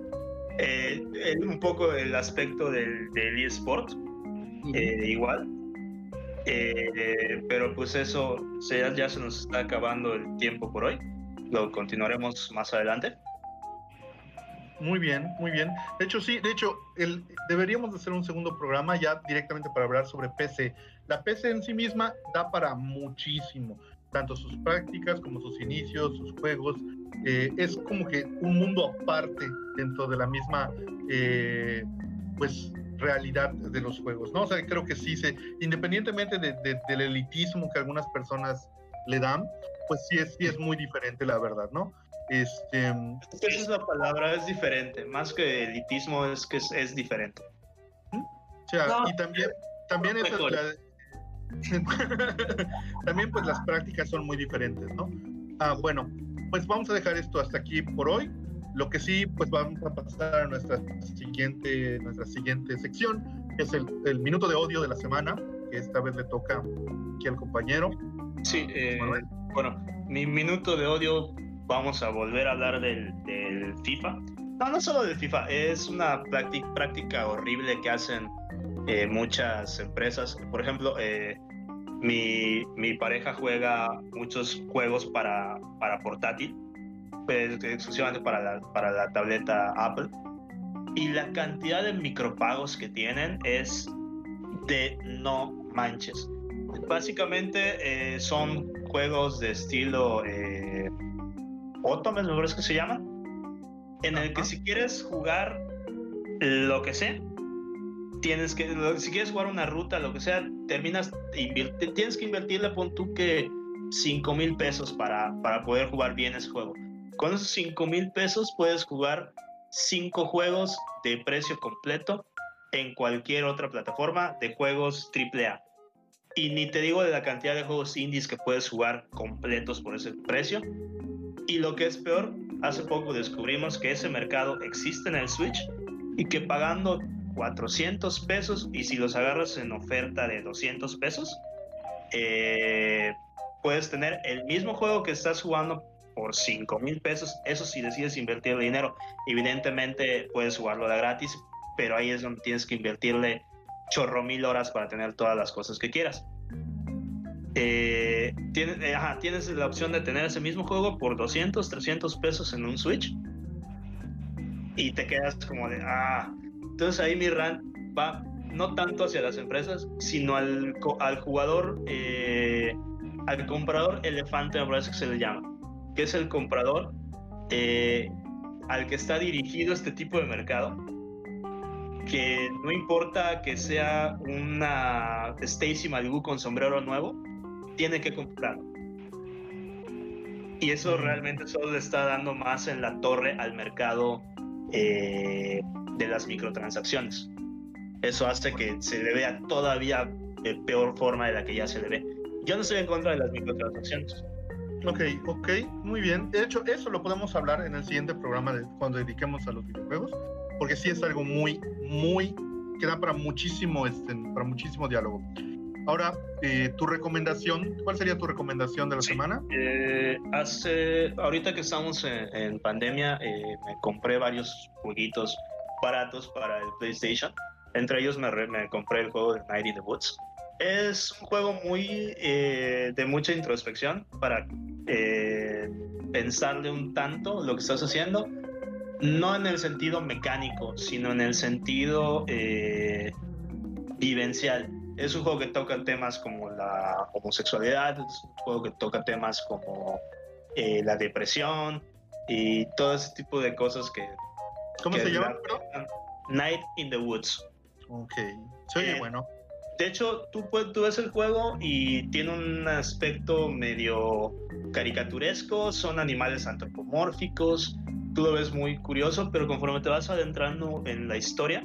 un poco el aspecto del, del eSport, igual. pero pues eso ya, ya se nos está acabando el tiempo por hoy. Lo continuaremos más adelante. Muy bien, muy bien. De hecho, sí, de hecho, el, deberíamos de hacer un segundo programa ya directamente para hablar sobre PC. La PC en sí misma da para muchísimo, tanto sus prácticas como sus inicios, sus juegos. Eh, es como que un mundo aparte dentro de la misma, eh, pues, realidad de los juegos, ¿no? O sea, creo que sí, se, independientemente del elitismo que algunas personas le dan, pues sí es, sí es muy diferente, la verdad, ¿no? Este, Esa es la palabra, es diferente. Más que elitismo, es que es, diferente. O sea, y también, también, también pues las prácticas son muy diferentes, ¿no? Ah, bueno, pues vamos a dejar esto hasta aquí por hoy. Lo que sí, pues vamos a pasar a nuestra siguiente, nuestra siguiente sección, que es el, el minuto de odio de la semana, que esta vez le toca aquí al compañero. Sí, eh, bueno, mi minuto de odio vamos a volver a hablar del, FIFA. No, no solo del FIFA, es una práctica, horrible que hacen eh, muchas empresas. Por ejemplo, eh, mi, mi, pareja juega muchos juegos para, para portátil, pues, exclusivamente para la, para la tableta Apple. Y la cantidad de micropagos que tienen es de no manches. Básicamente eh, son juegos de estilo Otome, me parece que se llama, en el que si quieres jugar lo que sea, tienes que, si quieres jugar una ruta, lo que sea, terminas, tienes que invertirle, pon tú que 5 mil pesos para, para poder jugar bien ese juego. Con esos 5 mil pesos puedes jugar 5 juegos de precio completo en cualquier otra plataforma de juegos AAA. Y ni te digo de la cantidad de juegos indies que puedes jugar completos por ese precio. Y lo que es peor, hace poco descubrimos que ese mercado existe en el Switch y que pagando 400 pesos y si los agarras en oferta de 200 pesos, eh, puedes tener el mismo juego que estás jugando por 5 mil pesos. Eso si decides invertir el dinero. Evidentemente puedes jugarlo de gratis, pero ahí es donde tienes que invertirle chorro mil horas para tener todas las cosas que quieras. Eh, tienes, eh, tienes la opción de tener ese mismo juego por 200, 300 pesos en un Switch. Y te quedas como de, ah. Entonces ahí mi rant va no tanto hacia las empresas, sino al, al jugador, eh, al comprador elefante, me parece que se le llama, que es el comprador al que está dirigido este tipo de mercado, que no importa que sea una Stacy Malibu con sombrero nuevo, tiene que comprarlo. Y eso realmente solo le está dando más en la torre al mercado eh, de las microtransacciones. Eso hace que se le vea todavía de peor forma de la que ya se le ve. Yo no estoy en contra de las microtransacciones. Ok, ok, muy bien. De hecho, eso lo podemos hablar en el siguiente programa de cuando dediquemos a los videojuegos, porque sí es algo muy, muy que da para muchísimo, este, para muchísimo diálogo. Ahora, eh, tu recomendación, ¿cuál sería tu recomendación de la semana? Eh, hace, ahorita que estamos en, pandemia, eh, me compré varios jueguitos baratos para el PlayStation. Entre ellos me, compré el juego de Night in the Woods. Es un juego muy de mucha introspección para pensarle un tanto lo que estás haciendo, no en el sentido mecánico, sino en el sentido vivencial es un juego que toca temas como la homosexualidad, es un juego que toca temas como eh, la depresión y todo ese tipo de cosas que... ¿Cómo se llama? Night in the Woods. Ok, soy eh, bueno. De hecho, tú, tú ves el juego y tiene un aspecto medio caricaturesco, son animales antropomórficos, tú lo ves muy curioso, pero conforme te vas adentrando en la historia,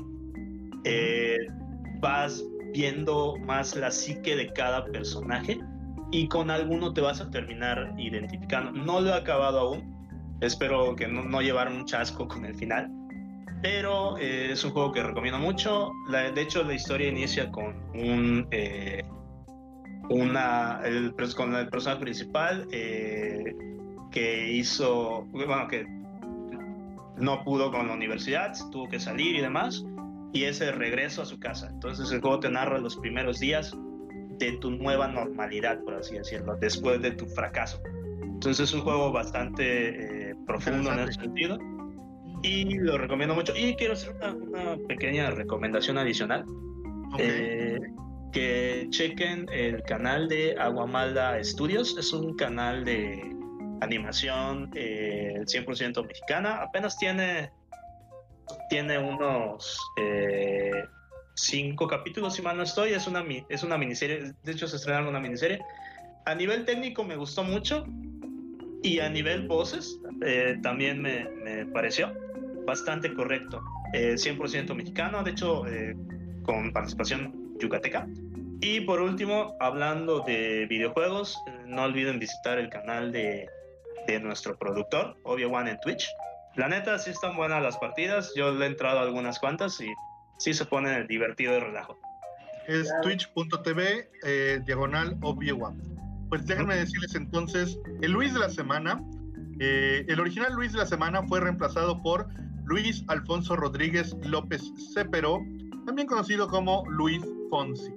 eh, vas viendo más la psique de cada personaje y con alguno te vas a terminar identificando. No lo he acabado aún, espero que no, no llevar un chasco con el final, pero eh, es un juego que recomiendo mucho. de hecho, la historia inicia con un... Eh, una, el, con el personaje principal eh, que hizo, bueno, que no pudo con la universidad, tuvo que salir y demás, y ese regreso a su casa. Entonces el juego te narra los primeros días de tu nueva normalidad, por así decirlo, después de tu fracaso. Entonces es un juego bastante profundo en ese sentido y lo recomiendo mucho. Y quiero hacer una, pequeña recomendación adicional. Eh, que chequen el canal de Aguamala Studios. Es un canal de animación 100% eh, mexicana. Apenas tiene, tiene unos eh, cinco capítulos, si mal no estoy. Es una, es una miniserie. De hecho, se estrenaron una miniserie. A nivel técnico me gustó mucho. Y a nivel voces también me, me pareció bastante correcto. 100% eh, mexicano, de hecho, eh, con participación yucateca. Y por último, hablando de videojuegos, eh, no olviden visitar el canal de, de nuestro productor, Obvio One en Twitch. La neta, sí están buenas las partidas. Yo le he entrado a algunas cuantas y sí se pone divertido y relajo. Es twitch.tv diagonal Obvio One. Pues déjenme decirles entonces, el Luis de la semana, el original Luis de la semana fue reemplazado por Luis Alfonso Rodríguez López Cepero, también conocido como Luis Fonsi.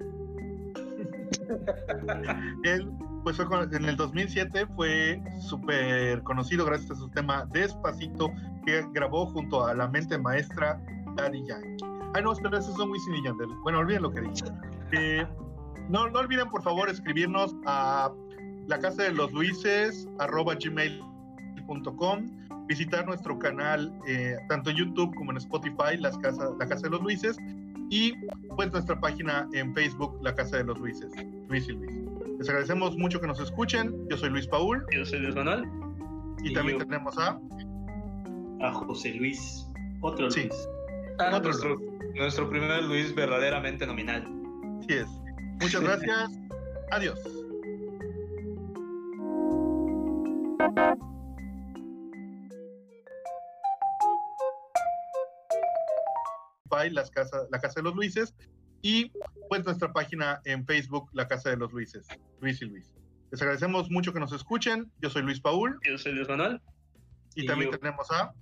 Él, pues en el 2007 fue súper conocido gracias a su tema Despacito, que grabó junto a la mente maestra Daddy Yankee. Ay, no, espera, eso es muy Wisin Bueno, olviden lo que dije. Eh, no, no olviden, por favor, escribirnos a la casa de los Luises, arroba gmail.com visitar nuestro canal, eh, tanto en YouTube como en Spotify, las casas, La Casa de los Luises, y pues nuestra página en Facebook, La Casa de los Luises, Luis y Luis. Les agradecemos mucho que nos escuchen. Yo soy Luis Paul. Yo soy Luis Manuel. Y, también tenemos a... A José Luis. Otro sí. Luis. Ah, nuestro, nuestro primer Luis verdaderamente nominal. Sí es. Muchas gracias. Adiós. Las casas, la Casa de los Luises, y pues nuestra página en Facebook, La Casa de los Luises, Luis y Luis. Les agradecemos mucho que nos escuchen. Yo soy Luis Paul. Yo soy Luis Manuel. Y, también tenemos a...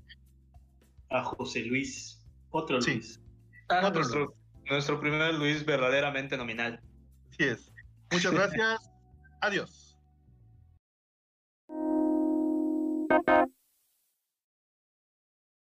A José Luis. Otro Luis. Ah, nuestro, nuestro primer Luis verdaderamente nominal. Así es. Muchas gracias. Adiós.